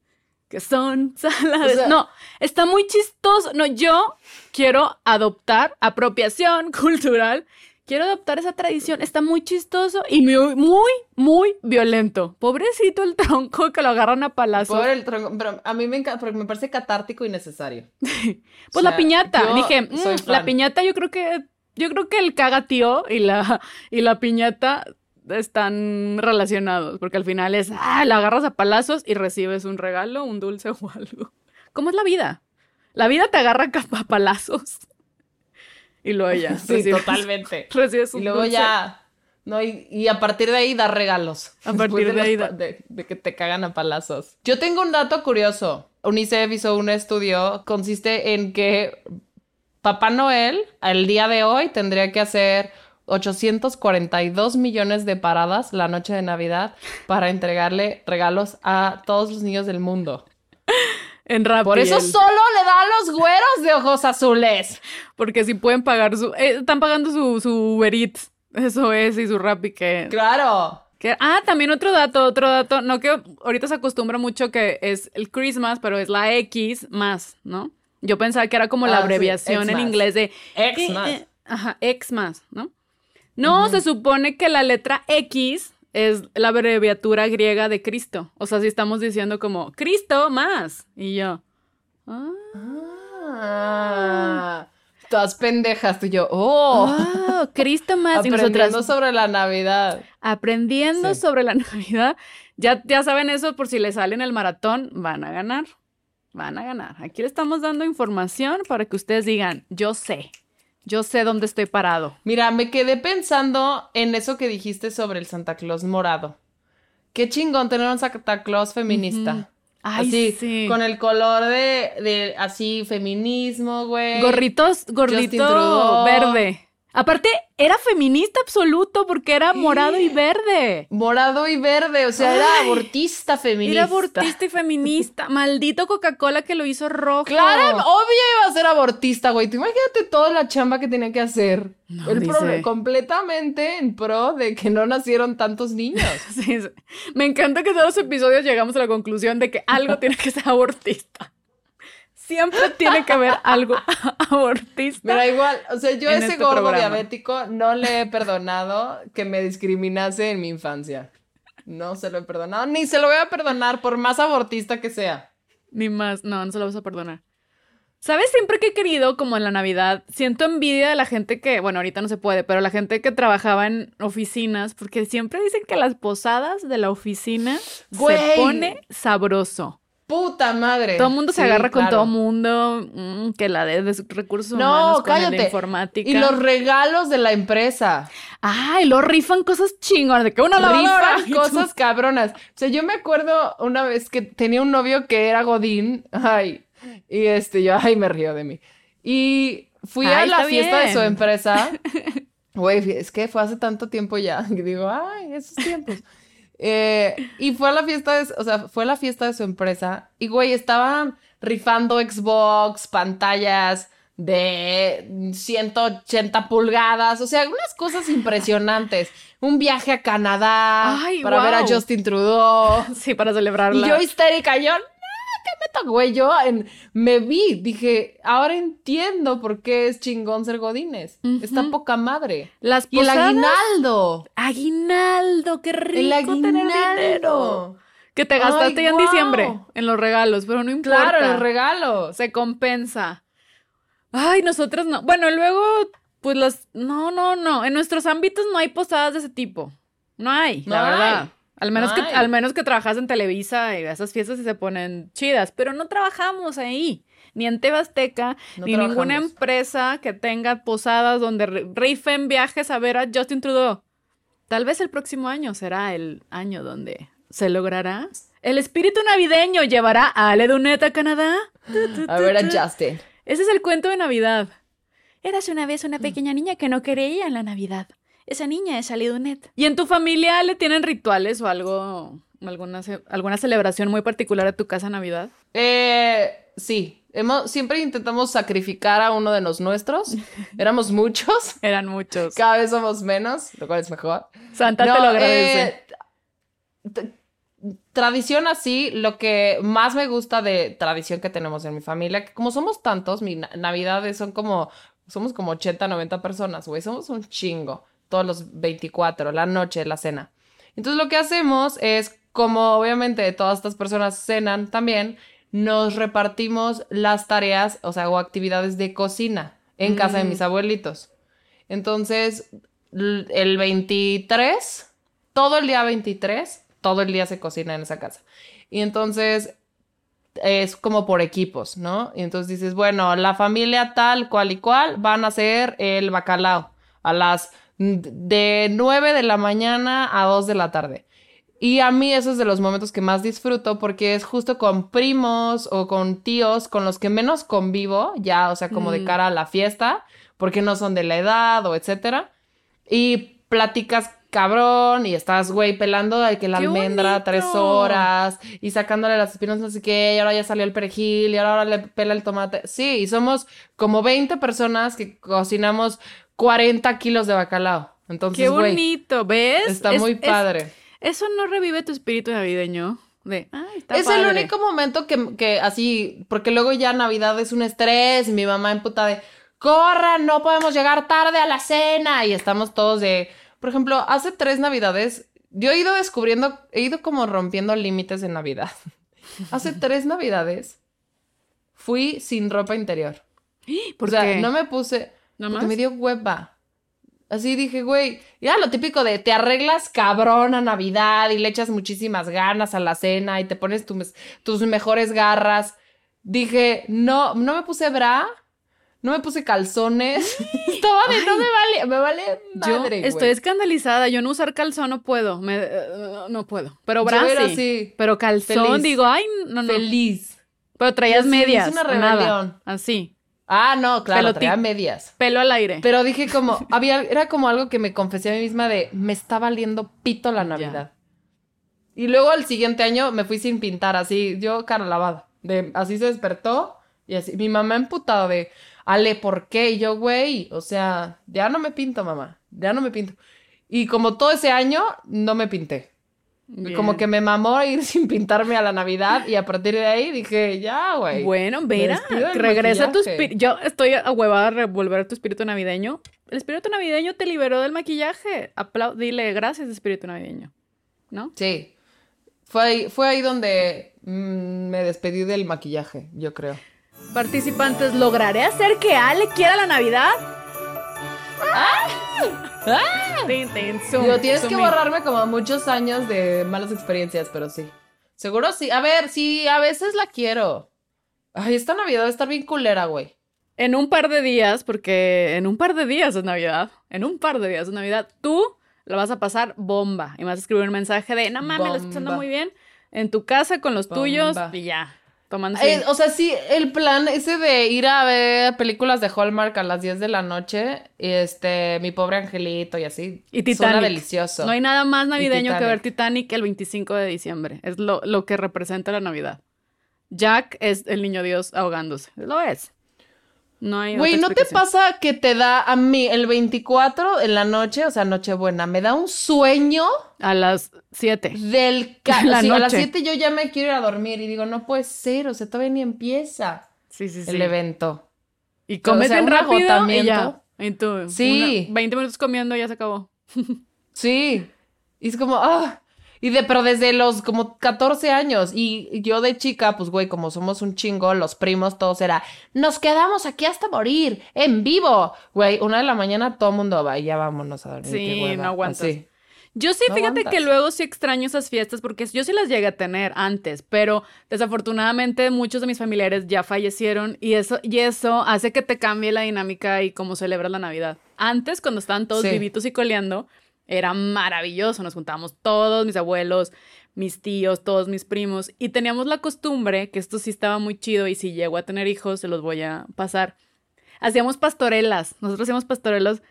que son. O sea- no, está muy chistoso. No, yo quiero adoptar apropiación cultural. Quiero adoptar esa tradición. Está muy chistoso y muy, muy, muy violento. Pobrecito el tronco que lo agarran a palazos. Pobre el tronco, pero a mí me encanta porque me parece catártico y necesario. Pues O la piñata. Dije, "Mm, la fan". piñata yo creo que yo creo que el caga tío y la y la piñata están relacionados, porque al final es, ah, la agarras a palazos y recibes un regalo, un dulce o algo. ¿Cómo es la vida? La vida te agarra a palazos. Y luego ya. Sí, totalmente. Recibes un Y luego dulce. ya. No, y, y a partir de ahí dar regalos. A partir de ahí da- de que te cagan a palazos. Yo tengo un dato curioso. UNICEF hizo un estudio. Consiste en que Papá Noel, al día de hoy, tendría que hacer 842 millones de paradas la noche de Navidad para entregarle regalos a todos los niños del mundo. En Rappi. Por eso solo le da a los güeros de ojos azules. Porque si pueden pagar su... eh, están pagando su, su Uber Eats. Eso es, y su Rappi que... Claro. que- Ah, también otro dato, otro dato. No que ahorita se acostumbra mucho que es el Christmas, pero es la X más, ¿no? Yo pensaba que era como la Ah, sí, abreviación en inglés de... X eh, más. eh, ajá, X más, ¿no? No, se supone que la letra X es la abreviatura griega de Cristo. O sea, si estamos diciendo como Cristo más. Y yo... Ah, Ah, todas pendejas, tú y yo. Oh, ah, Cristo más. Y aprendiendo sobre la Navidad. aprendiendo Sí. sobre la Navidad. Ya, ya saben eso, por si les sale en el maratón, van a ganar. Van a ganar. Aquí le estamos dando información para que ustedes digan, yo sé, yo sé dónde estoy parado. Mira, me quedé pensando en eso que dijiste sobre el Santa Claus morado. Qué chingón tener un Santa Claus feminista. Ay, así, sí. con el color de, de así, feminismo, güey. Gorritos, gordito Trudeau. verde. Aparte, era feminista absoluto porque era morado y verde. Morado y verde, o sea, era abortista feminista. Era abortista y feminista. Maldito Coca-Cola que lo hizo rojo. Claro, obvio iba a ser abortista, güey. Tú imagínate toda la chamba que tenía que hacer. No, El pro- completamente en pro de que no nacieron tantos niños. Sí, sí. Me encanta que todos los episodios llegamos a la conclusión de que algo tiene que ser abortista. Siempre tiene que haber algo abortista. Mira, igual, o sea, yo ese este gordo programa. diabético no le he perdonado que me discriminase en mi infancia. No se lo he perdonado, ni se lo voy a perdonar por más abortista que sea. Ni más. No, no se lo vas a perdonar. ¿Sabes? Siempre que he querido, como en la Navidad, siento envidia de la gente que, bueno, ahorita no se puede, pero la gente que trabajaba en oficinas, porque siempre dicen que las posadas de la oficina Güey. se pone sabroso. Puta madre. Todo el mundo se Sí, agarra con todo mundo, mm, que la de, de recursos No, humanos con cállate. informática. Y los regalos de la empresa. Ay, lo rifan cosas chingonas, de que una lavadora. Rifan y cosas cabronas. O sea, yo me acuerdo una vez que tenía un novio que era Godín. Ay, y este, yo, ay, me río de mí. Y fui a la fiesta de su empresa. Güey, es que fue hace tanto tiempo ya. Que digo, ay, esos tiempos. Eh, y fue a la fiesta de, o sea, fue a la fiesta de su empresa. Y güey, estaban rifando Xbox, pantallas de 180 pulgadas, o sea, unas cosas impresionantes. Un viaje a Canadá Ay, para ver a. Justin Trudeau. Sí, para celebrarla. Y yo histérica, yo, ¿qué meto, güey? Yo en- me vi, dije, ahora entiendo por qué es chingón ser Godines. Está poca madre. Las Y el aguinaldo. Aguinaldo, qué rico El tener dinero. aguinaldo. Que te gastaste Ay, ya en diciembre en los regalos, pero no importa. Claro, los regalos. Se compensa. Ay, nosotros no. Bueno, luego, pues las. No, no, no. En nuestros ámbitos no hay posadas de ese tipo. No hay, No la hay. verdad. Al menos, No que, al menos que trabajas en Televisa y esas fiestas sí se ponen chidas, pero no trabajamos ahí. Ni en Tebasteca, No ni ninguna trabajamos. empresa que tenga posadas donde ri- rifen viajes a ver a Justin Trudeau. Tal vez el próximo año será el año donde se logrará. El espíritu navideño llevará a Ale Dunet a Canadá. A ver a Justin. Ese es el cuento de Navidad. Eras una vez una pequeña niña que no creía en la Navidad. Esa niña es Ali Dunet. ¿Y en tu familia le tienen rituales o algo, alguna, ce- alguna celebración muy particular a tu casa en Navidad? Eh, sí. Hemos, siempre intentamos sacrificar a uno de los nuestros. Éramos muchos. Eran muchos. Cada vez somos menos, lo cual es mejor. Santa te lo agradece. eh, tradición así, lo que más me gusta de tradición que tenemos en mi familia, que como somos tantos, mi na- navidades son como, somos como 80, 90 personas, güey, somos un chingo, todos los 24, la noche, la cena. Entonces lo que hacemos es, como obviamente todas estas personas cenan también, nos repartimos las tareas, o sea, o actividades de cocina en casa de mis abuelitos. Entonces, el 23 todo el día 23, todo el día se cocina en esa casa. Y entonces es como por equipos, ¿no? Y entonces dices, bueno, la familia tal, cual y cual van a hacer el bacalao a las de 9 de la mañana a 2 de la tarde. Y a mí eso es de los momentos que más disfruto porque es justo con primos o con tíos con los que menos convivo, ya, o sea, como de Mm. cara a la fiesta, porque no son de la edad o etcétera. Y platicas cabrón y estás, güey, pelando de que la ¡Qué almendra bonito! tres horas y sacándole las espinas no sé qué, y ahora ya salió el perejil y ahora le pela el tomate. Sí, y somos como 20 personas que cocinamos 40 kilos de bacalao. Entonces, Qué bonito, ¿ves? está Es- muy es- padre. eso no revive tu espíritu navideño. De, está es el padre". único momento que, que así, porque luego ya Navidad es un estrés y mi mamá emputa de, corran, no podemos llegar tarde a la cena y estamos todos de, por ejemplo, hace tres Navidades, yo he ido descubriendo, he ido como rompiendo límites en Navidad. hace tres Navidades fui sin ropa interior. ¿Por o sea, qué? no me puse, ¿No porque más? me dio hueva. Así dije, güey, ya lo típico de te arreglas cabrón a Navidad y le echas muchísimas ganas a la cena y te pones tu tus mejores garras. Dije, no, no me puse bra, no me puse calzones. Estaba de, no me vale, me vale Yo madre, estoy güey. escandalizada. Yo no usar calzón no puedo. Me, eh, no puedo. Pero Yo bra sí. Pero calzón, feliz. digo, ay, no, no. feliz. Pero traías Yo medias. una o nada. rebelión. Así. Ah, no, claro, Pelotí- traía medias. Pelo al aire. Pero dije como, había, era como algo que me confesé a mí misma de, me está valiendo pito la Navidad. Y luego el siguiente año me fui sin pintar, así, yo cara lavada. De, así se despertó y así, mi mamá emputada de, Ale, ¿por qué? Y yo, güey, o sea, ya no me pinto, mamá, ya no me pinto. Y como todo ese año, no me pinté. Como que me mamó ir sin pintarme a la Navidad y a partir de ahí dije, ya, güey. Bueno, mira, regresa tu espíritu. Yo estoy ahuevada a revolver tu espíritu navideño. El espíritu navideño te liberó del maquillaje. Aplau dile gracias, espíritu navideño. ¿No? Sí. Fue ahí, fue ahí donde mm, me despedí del maquillaje, yo creo. Participantes, ¿lograré hacer que Ale quiera la Navidad? Tin, tin, zoom, Digo, tienes zoom que in. borrarme como muchos años de malas experiencias, pero sí. Seguro sí. A ver, sí, a veces la quiero. Ay, esta Navidad va a estar bien culera, güey. En un par de días, porque en un par de días es Navidad. En un par de días es Navidad. Tú la vas a pasar bomba. Y me vas a escribir un mensaje de, no mames, la estás pasando muy bien. En tu casa con los tuyos y ya. Tomando Eh, o sea, sí, el plan ese de ir a ver películas de Hallmark a las 10 de la noche, y este, mi pobre angelito y así. Y Titanic. Suena delicioso. No hay nada más navideño que ver Titanic el 25 de diciembre. Es lo, lo que representa la Navidad. Jack es el niño Dios ahogándose. Lo es. No hay Güey, ¿no te pasa que te da a mí el 24 en la noche, o sea, Nochebuena, me da un sueño A las 7. del... Ca La Sí, a las noche. 7 yo ya me quiero ir a dormir y digo, no puede ser, o sea, todavía ni empieza Sí, sí, sí. el evento. Y comes O sea, bien rápido y ya. Y tú, Sí. una- 20 minutos comiendo ya se acabó. Sí. Y es como, ah. Y de, pero desde los como 14 años. Y yo de chica, pues güey, como somos un chingo, los primos, todos era, nos quedamos aquí hasta morir, en vivo. Güey, una de la mañana todo el mundo va y ya vámonos a dormir. Sí, no aguantas. Así. Yo sí, No fíjate aguantas. que luego sí extraño esas fiestas porque yo sí las llegué a tener antes, pero desafortunadamente muchos de mis familiares ya fallecieron y eso, y eso hace que te cambie la dinámica y cómo celebras la Navidad. Antes, cuando estaban todos Sí. vivitos y coleando, era maravilloso. Nos juntábamos todos, mis abuelos, mis tíos, todos mis primos, y teníamos la costumbre, que esto sí estaba muy chido y si llego a tener hijos, se los voy a pasar. Hacíamos pastorelas, nosotros hacíamos pastorelas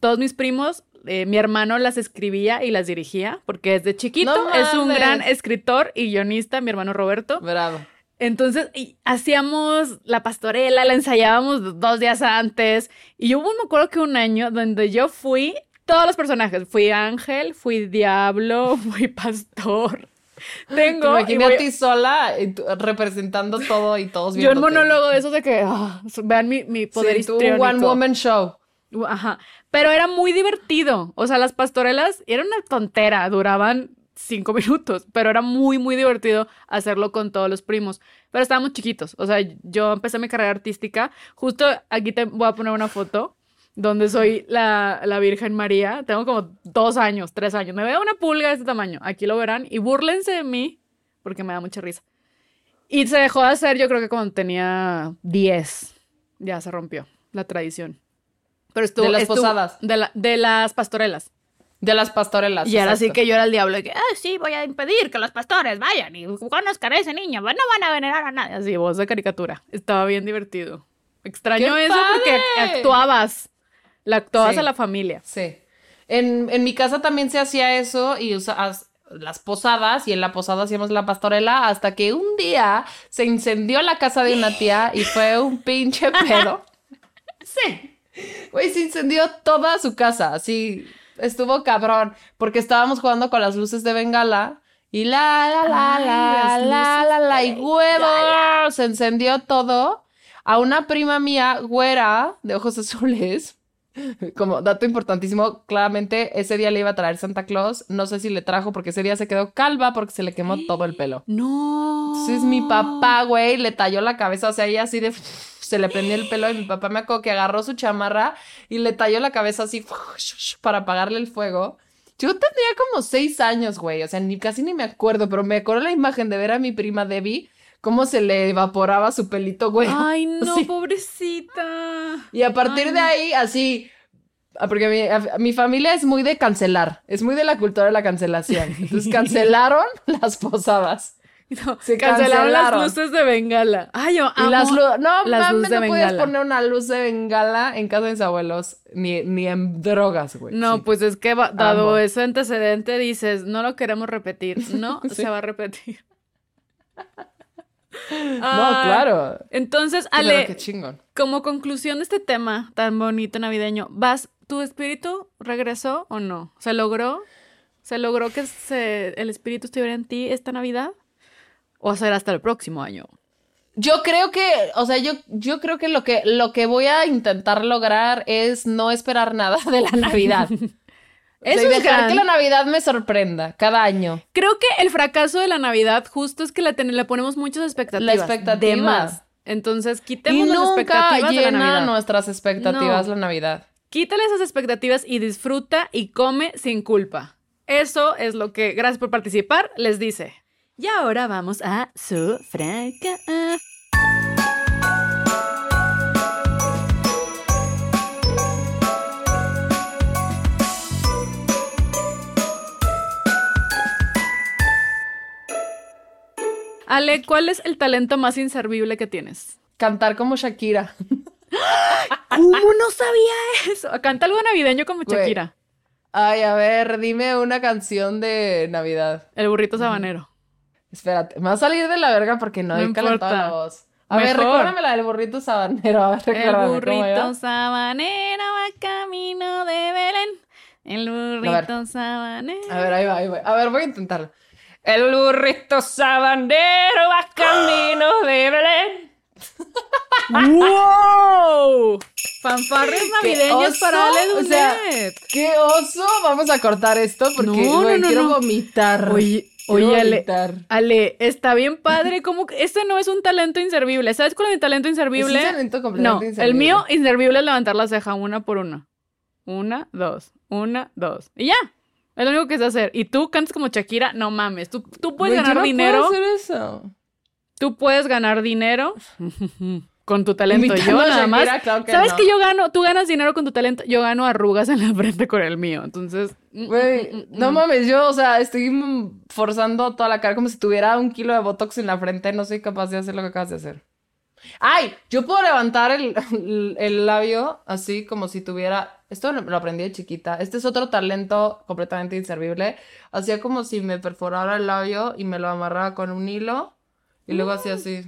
todos mis primos, eh, mi hermano las escribía y las dirigía, porque desde chiquito ¡No es un gran escritor y guionista, mi hermano Roberto. Bravo. Entonces, y hacíamos la pastorela, la ensayábamos dos días antes. Y yo me acuerdo que un año donde yo fui todos los personajes. Fui ángel, fui diablo, fui pastor. Te Tengo. imaginé voy- a ti sola eh, representando todo y todos yo un monólogo de esos de que ah, vean mi, mi poder Sí, tú, one woman show. Ajá. Pero era muy divertido. O sea, las pastorelas eran una tontera, duraban cinco minutos, pero era muy, muy divertido hacerlo con todos los primos. Pero estábamos chiquitos. O sea, yo empecé mi carrera artística. Justo aquí te voy a poner una foto donde soy la, la Virgen María. Tengo como dos años, tres años. Me veo una pulga de este tamaño. Aquí lo verán. Y búrlense de mí, porque me da mucha risa. Y se dejó de hacer, yo creo que cuando tenía 10. Ya se rompió la tradición. Pero estuvo, De las estuvo- posadas. De, la- de las pastorelas. De las pastorelas. Y ahora sí exacto. que yo era el diablo. de que, ah, sí, voy a impedir que los pastores vayan y conozcan a ese niño. No van a venerar a nadie. Así, voz de caricatura. Estaba bien divertido. Extraño ¡Qué eso porque actuabas. La Sí. a la familia. Sí. En, en mi casa también se hacía eso y usas las posadas y en la posada hacíamos la pastorela hasta que un día se incendió la casa de una tía y fue un pinche pedo. Sí. Güey, se incendió toda su casa, así estuvo cabrón, porque estábamos jugando con las luces de Bengala y la la la Ay, la la la la y huevo, se encendió todo. A una prima mía, güera, de ojos azules, como dato importantísimo, claramente ese día le iba a traer Santa Claus. No sé si le trajo porque ese día se quedó calva porque se le quemó todo el pelo. No. Entonces mi papá, güey, le talló la cabeza, o sea, ella así de... Se le prendió el pelo y mi papá me acuerdo que agarró su chamarra y le talló la cabeza así para apagarle el fuego. Yo tendría como seis años, güey, o sea, ni, casi ni me acuerdo, pero me acuerdo la imagen de ver a mi prima Debbie cómo se le evaporaba su pelito, güey. Ay, no, Sí. pobrecita. Y a partir Ay, de ahí, así, ah, porque mi, a- mi familia es muy de cancelar, es muy de la cultura de la cancelación. Entonces cancelaron las posadas. No, Se cancelaron, cancelaron. las luces de Bengala. Ay, yo Y amo las no, las mames, no podías poner una luz de bengala en casa de mis abuelos, ni, ni en drogas, güey. No, Sí. pues es que va- dado Amo. ese antecedente dices, no lo queremos repetir. No, Sí. se va a repetir. No, Ay, claro. Entonces, Ale, qué chingón. como conclusión de este tema tan bonito navideño, ¿vas, tu espíritu regresó o no? ¿Se logró? ¿Se logró que se- el espíritu estuviera en ti esta Navidad? ¿O será hasta el próximo año? Yo creo que, o sea, yo, yo creo que lo que lo que voy a intentar lograr es no esperar nada de la Navidad. Eso es dejar gran. que la Navidad me sorprenda cada año. Creo que el fracaso de la Navidad justo es que le, ten- le ponemos muchas expectativas. La expectativa. De más. Entonces, Y quitemos las nunca expectativas de la Navidad. nuestras expectativas No. la Navidad. Quítale esas expectativas y disfruta y come sin culpa. Eso es lo que, gracias por participar, les dice. Y ahora vamos a su fraca. Ale, ¿cuál es el talento más inservible que tienes? Cantar como Shakira. ¿Cómo no sabía eso? Canta algo navideño como. Shakira. Ay, a ver, dime una canción de Navidad. El burrito sabanero. Espérate, me va a salir de la verga porque no, No he calentado la voz. A ver, recuérdame la del burrito sabanero. A ver, El recuérdame. ¿cómo burrito sabanero va camino de Belén. El burrito sabanero. A ver, ahí va, ahí va. A ver, voy a intentarlo. El burrito sabanero va camino de Belén. ¡Wow! Fanfarres ¡Qué navideños oso! para Ale O sea, Dunet. ¡Qué oso! Vamos a cortar esto porque No, güey, no, no, quiero no. vomitar. Oye, Quiero oye, Ale, vomitar. Ale, está bien padre. como que este no es un talento inservible. ¿Sabes cuál es mi talento inservible? Es un talento no, completamente el inservible. mío inservible es levantar la ceja una por una. Una, dos, una, dos. Y ya. Es lo único que sé hacer. Y tú cantas como Shakira, no mames. Tú, tú puedes yo ganar no puedo dinero. hacer eso. Tú puedes ganar dinero con tu talento. Yo nada más. Shakira, claro que ¿Sabes no. que yo gano? Tú ganas dinero con tu talento. Yo gano arrugas en la frente con el mío. Entonces. mm, Güey, mm, mm, no mm. mames, yo, o sea, estoy forzando toda la cara como si tuviera un kilo de botox en la frente. No soy capaz de hacer lo que acabas de hacer. ¡Ay! Yo puedo levantar el, el- el labio así como si tuviera. Esto lo, lo aprendí de chiquita. Este es otro talento completamente inservible. Hacía como si me perforara el labio y me lo amarraba con un hilo. Y luego hacía así.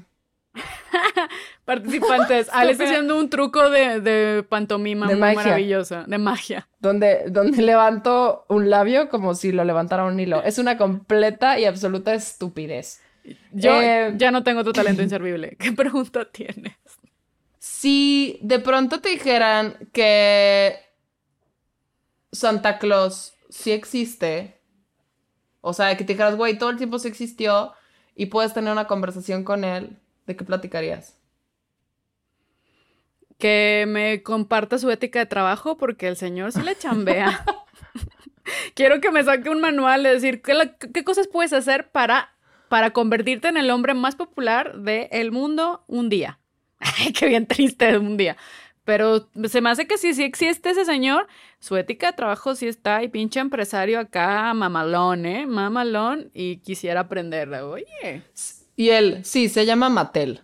Participantes. Ale está haciendo un truco de, de pantomima De muy magia. maravillosa. De magia. Donde, donde levanto un labio como si lo levantara un hilo. Es una completa y absoluta estupidez. Yo Eh, ya no tengo tu talento inservible. ¿Qué pregunta tienes? Si de pronto te dijeran que Santa Claus sí existe, o sea, que te dijeras, güey, todo el tiempo sí existió y puedes tener una conversación con él, ¿de qué platicarías? que me comparta su ética de trabajo porque el señor sí le chambea. Quiero que me saque un manual de decir qué, la- qué cosas puedes hacer para, para convertirte en el hombre más popular del mundo un día. Ay, qué bien triste un día. Pero se me hace que sí, sí existe ese señor. Su ética de trabajo sí está y pinche empresario acá, mamalón, ¿eh? Mamalón y quisiera aprenderla. Oye. Y él, sí, se llama Mattel.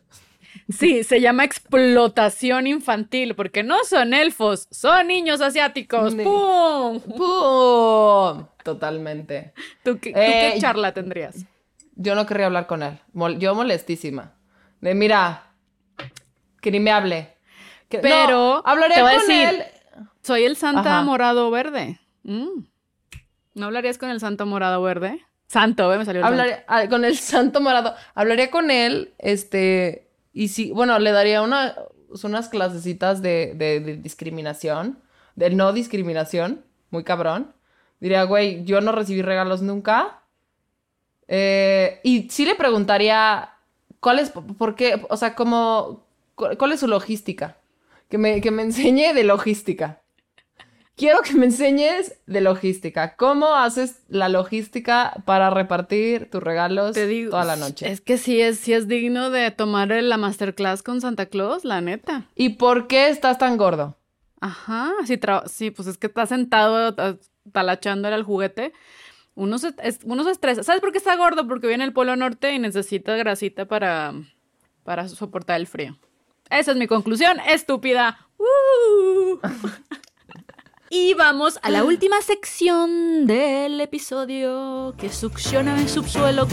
Sí, se llama explotación infantil porque no son elfos, son niños asiáticos. ¡Pum! ¡Pum! Totalmente. ¿Tú, qué, tú Eh, qué charla tendrías? Yo no querría hablar con él. Mol- yo molestísima. De mira, que ni me hable. Que- no, Pero, hablaré te voy a con decir, él. Soy el Santa Ajá. Morado Verde. Mm. ¿No hablarías con el Santo Morado Verde? Santo, ¿eh? Me salió el Hablaré ah, con el santo morado. Hablaría con él, este, y sí, bueno, le daría una, unas clasecitas de, de- de discriminación, de no discriminación, muy cabrón. Diría, güey, yo no recibí regalos nunca. Eh, y sí le preguntaría, ¿cuál es, por qué, o sea, cómo, cu- cuál es su logística? Que me, que me enseñe de logística. Quiero que me enseñes de logística. ¿Cómo haces la logística para repartir tus regalos Te digo, toda la noche? Es que sí es, sí es digno de tomar la masterclass con Santa Claus, la neta. ¿Y por qué estás tan gordo? Ajá, sí, sí, pues es que está sentado ta- talachándole al juguete. Uno se, es- uno se estresa. ¿Sabes por qué está gordo? Porque viene el Polo Norte y necesita grasita para, para soportar el frío. Esa es mi conclusión, estúpida. ¡Uh! y vamos a la última sección del episodio que succiona el subsuelo.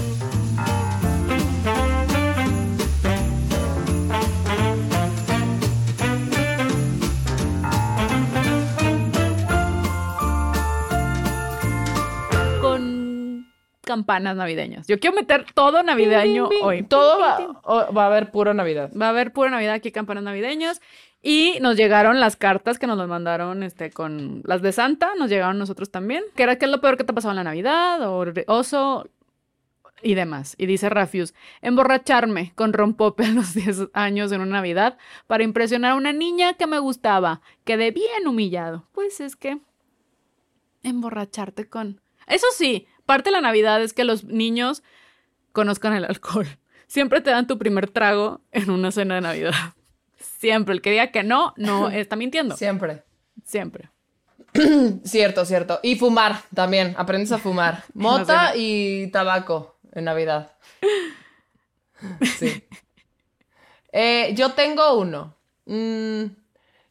Campanas navideñas. Yo quiero meter todo navideño hoy. Todo va, va a haber puro Navidad. Va a haber pura Navidad aquí, campanas navideñas. Y nos llegaron las cartas que nos las mandaron este, con las de Santa, nos llegaron nosotros también. ¿Qué era qué es lo peor que te ha pasado en la Navidad? O oso y demás. Y dice Rafius, emborracharme con rompope a los 10 años en una Navidad para impresionar a una niña que me gustaba. Quedé bien humillado. Pues es que emborracharte con... Eso sí, parte de la Navidad es que los niños conozcan el alcohol. Siempre te dan tu primer trago en una cena de Navidad. Siempre. El que diga que no, no está mintiendo. Siempre. Siempre. Cierto, cierto. Y fumar también. Aprendes a fumar. Mota y tabaco en Navidad. Sí. Eh, yo tengo uno. Mm,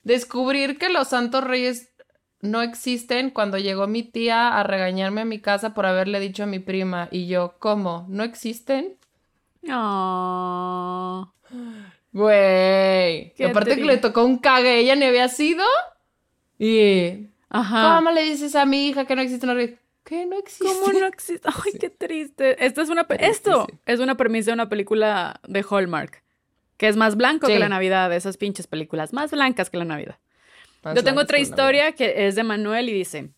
descubrir que los santos reyes no existen cuando llegó mi tía a regañarme a mi casa por haberle dicho a mi prima. Y yo, ¿cómo? ¿No existen? Oh. Güey. Qué aparte que le tocó un cague, ella ni había sido. Y. Ajá. ¿Cómo le dices a mi hija que no los reyes? Que no existen. ¿Cómo no existe? Ay, qué triste. Esto es una esto es una premisa de una película de Hallmark, que es más blanco que la Navidad, esas pinches películas, más blancas que la Navidad. Yo tengo otra historia que es de Manuel y dice,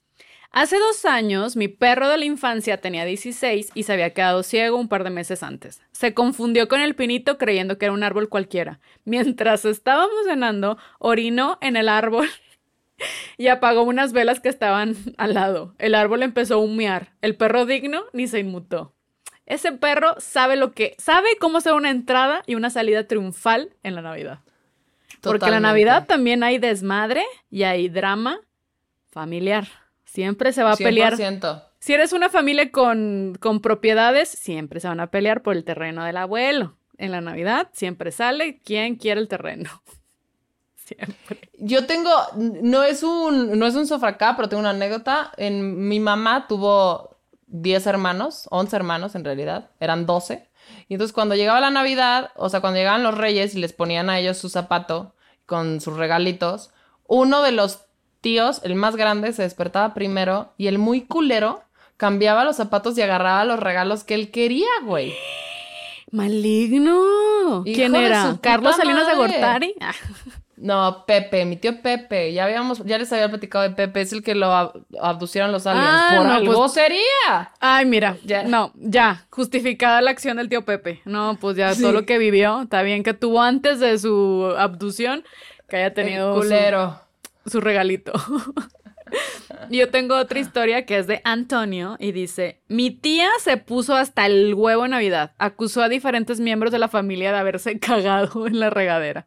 hace dos años mi perro de la infancia tenía 16 y se había quedado ciego un par de meses antes. Se confundió con el pinito creyendo que era un árbol cualquiera. Mientras estábamos cenando, orinó en el árbol y apagó unas velas que estaban al lado. El árbol empezó a humear. El perro digno ni se inmutó. Ese perro sabe lo que sabe cómo hacer una entrada y una salida triunfal en la Navidad. Porque la. Navidad también hay desmadre y hay drama familiar. Siempre se va a pelear. 100%. Si eres una familia con, con propiedades, siempre se van a pelear por el terreno del abuelo. En la Navidad siempre sale quien quiere el terreno. Siempre. Yo tengo, no es un, no es un sofracá, pero tengo una anécdota. En, mi mamá tuvo 10 hermanos, 11 hermanos en realidad, eran 12. Y entonces cuando llegaba la Navidad, o sea, cuando llegaban los reyes y les ponían a ellos su zapato con sus regalitos, uno de los tíos, el más grande, se despertaba primero y el muy culero cambiaba los zapatos y agarraba los regalos que él quería, güey. ¡Maligno! ¿Quién era? ¿Carlos Salinas de. Gortari? No, Pepe, mi tío Pepe. Ya habíamos, ya les había platicado de Pepe, es el que lo ab- abducieron los aliens. Ah, Por no, algo pues- sería. Ay, mira, Ya. no, ya, justificada la acción del tío Pepe. No, pues ya Sí. todo lo que vivió, está bien que tuvo antes de su abducción, que haya tenido El su- su regalito. Yo tengo otra historia que es de Antonio y dice, mi tía se puso hasta el huevo en Navidad, acusó a diferentes miembros de la familia de haberse cagado en la regadera.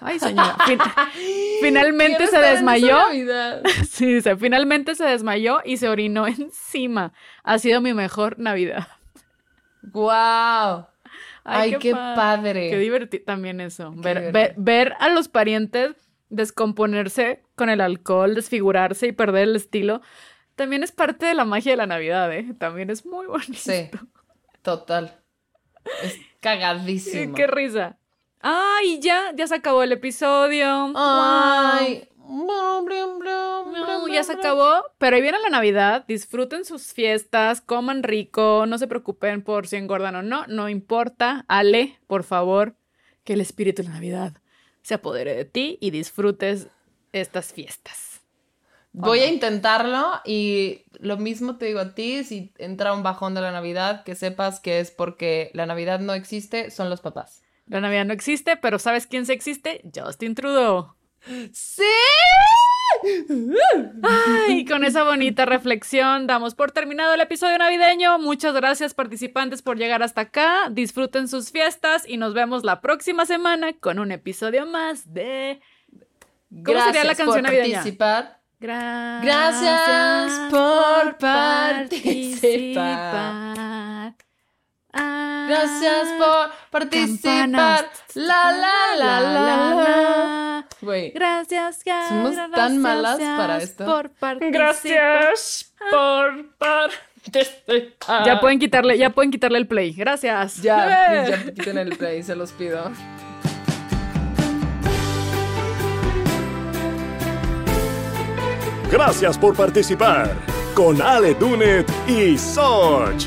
Ay, señora. fin- finalmente se desmayó. Sí, dice, finalmente se desmayó y se orinó encima. Ha sido mi mejor Navidad. ¡Guau! Ay, qué pa- padre. Qué divertido también eso. Ver, ver, ver a los parientes descomponerse con el alcohol, desfigurarse y perder el estilo. También es parte de la magia de la Navidad, ¿eh? También es muy bonito. Sí, total. Es Sí, cagadísimo. qué risa. Ay, ya, ya se acabó el episodio. Ay. No, ya se acabó, pero ahí viene la Navidad, disfruten sus fiestas, coman rico, no se preocupen por si engordan o no, no importa. Ale, por favor, que el espíritu de la Navidad se apodere de ti y disfrutes estas fiestas. Voy a intentarlo y lo mismo te digo a ti, si entra un bajón de la Navidad, que sepas que es porque la Navidad no existe, son los papás. La Navidad no existe, pero ¿sabes quién sí existe? Justin Trudeau. ¡Sí! Y con esa bonita reflexión damos por terminado el episodio navideño. Muchas gracias participantes por llegar hasta acá. Disfruten sus fiestas y nos vemos la próxima semana con un episodio más de... ¿Cómo sería la canción por navideña? participar. Gracias por participar. Ah, Gracias por participar. campanas. La la la la la. Güey. Gracias, gracias. Somos tan malas para esto. Por participar. Gracias por participar. Ya pueden quitarle, ya pueden quitarle el play. Gracias. Ya, ya quiten el play, se los pido. Gracias por participar con Ale Dunet y Soch.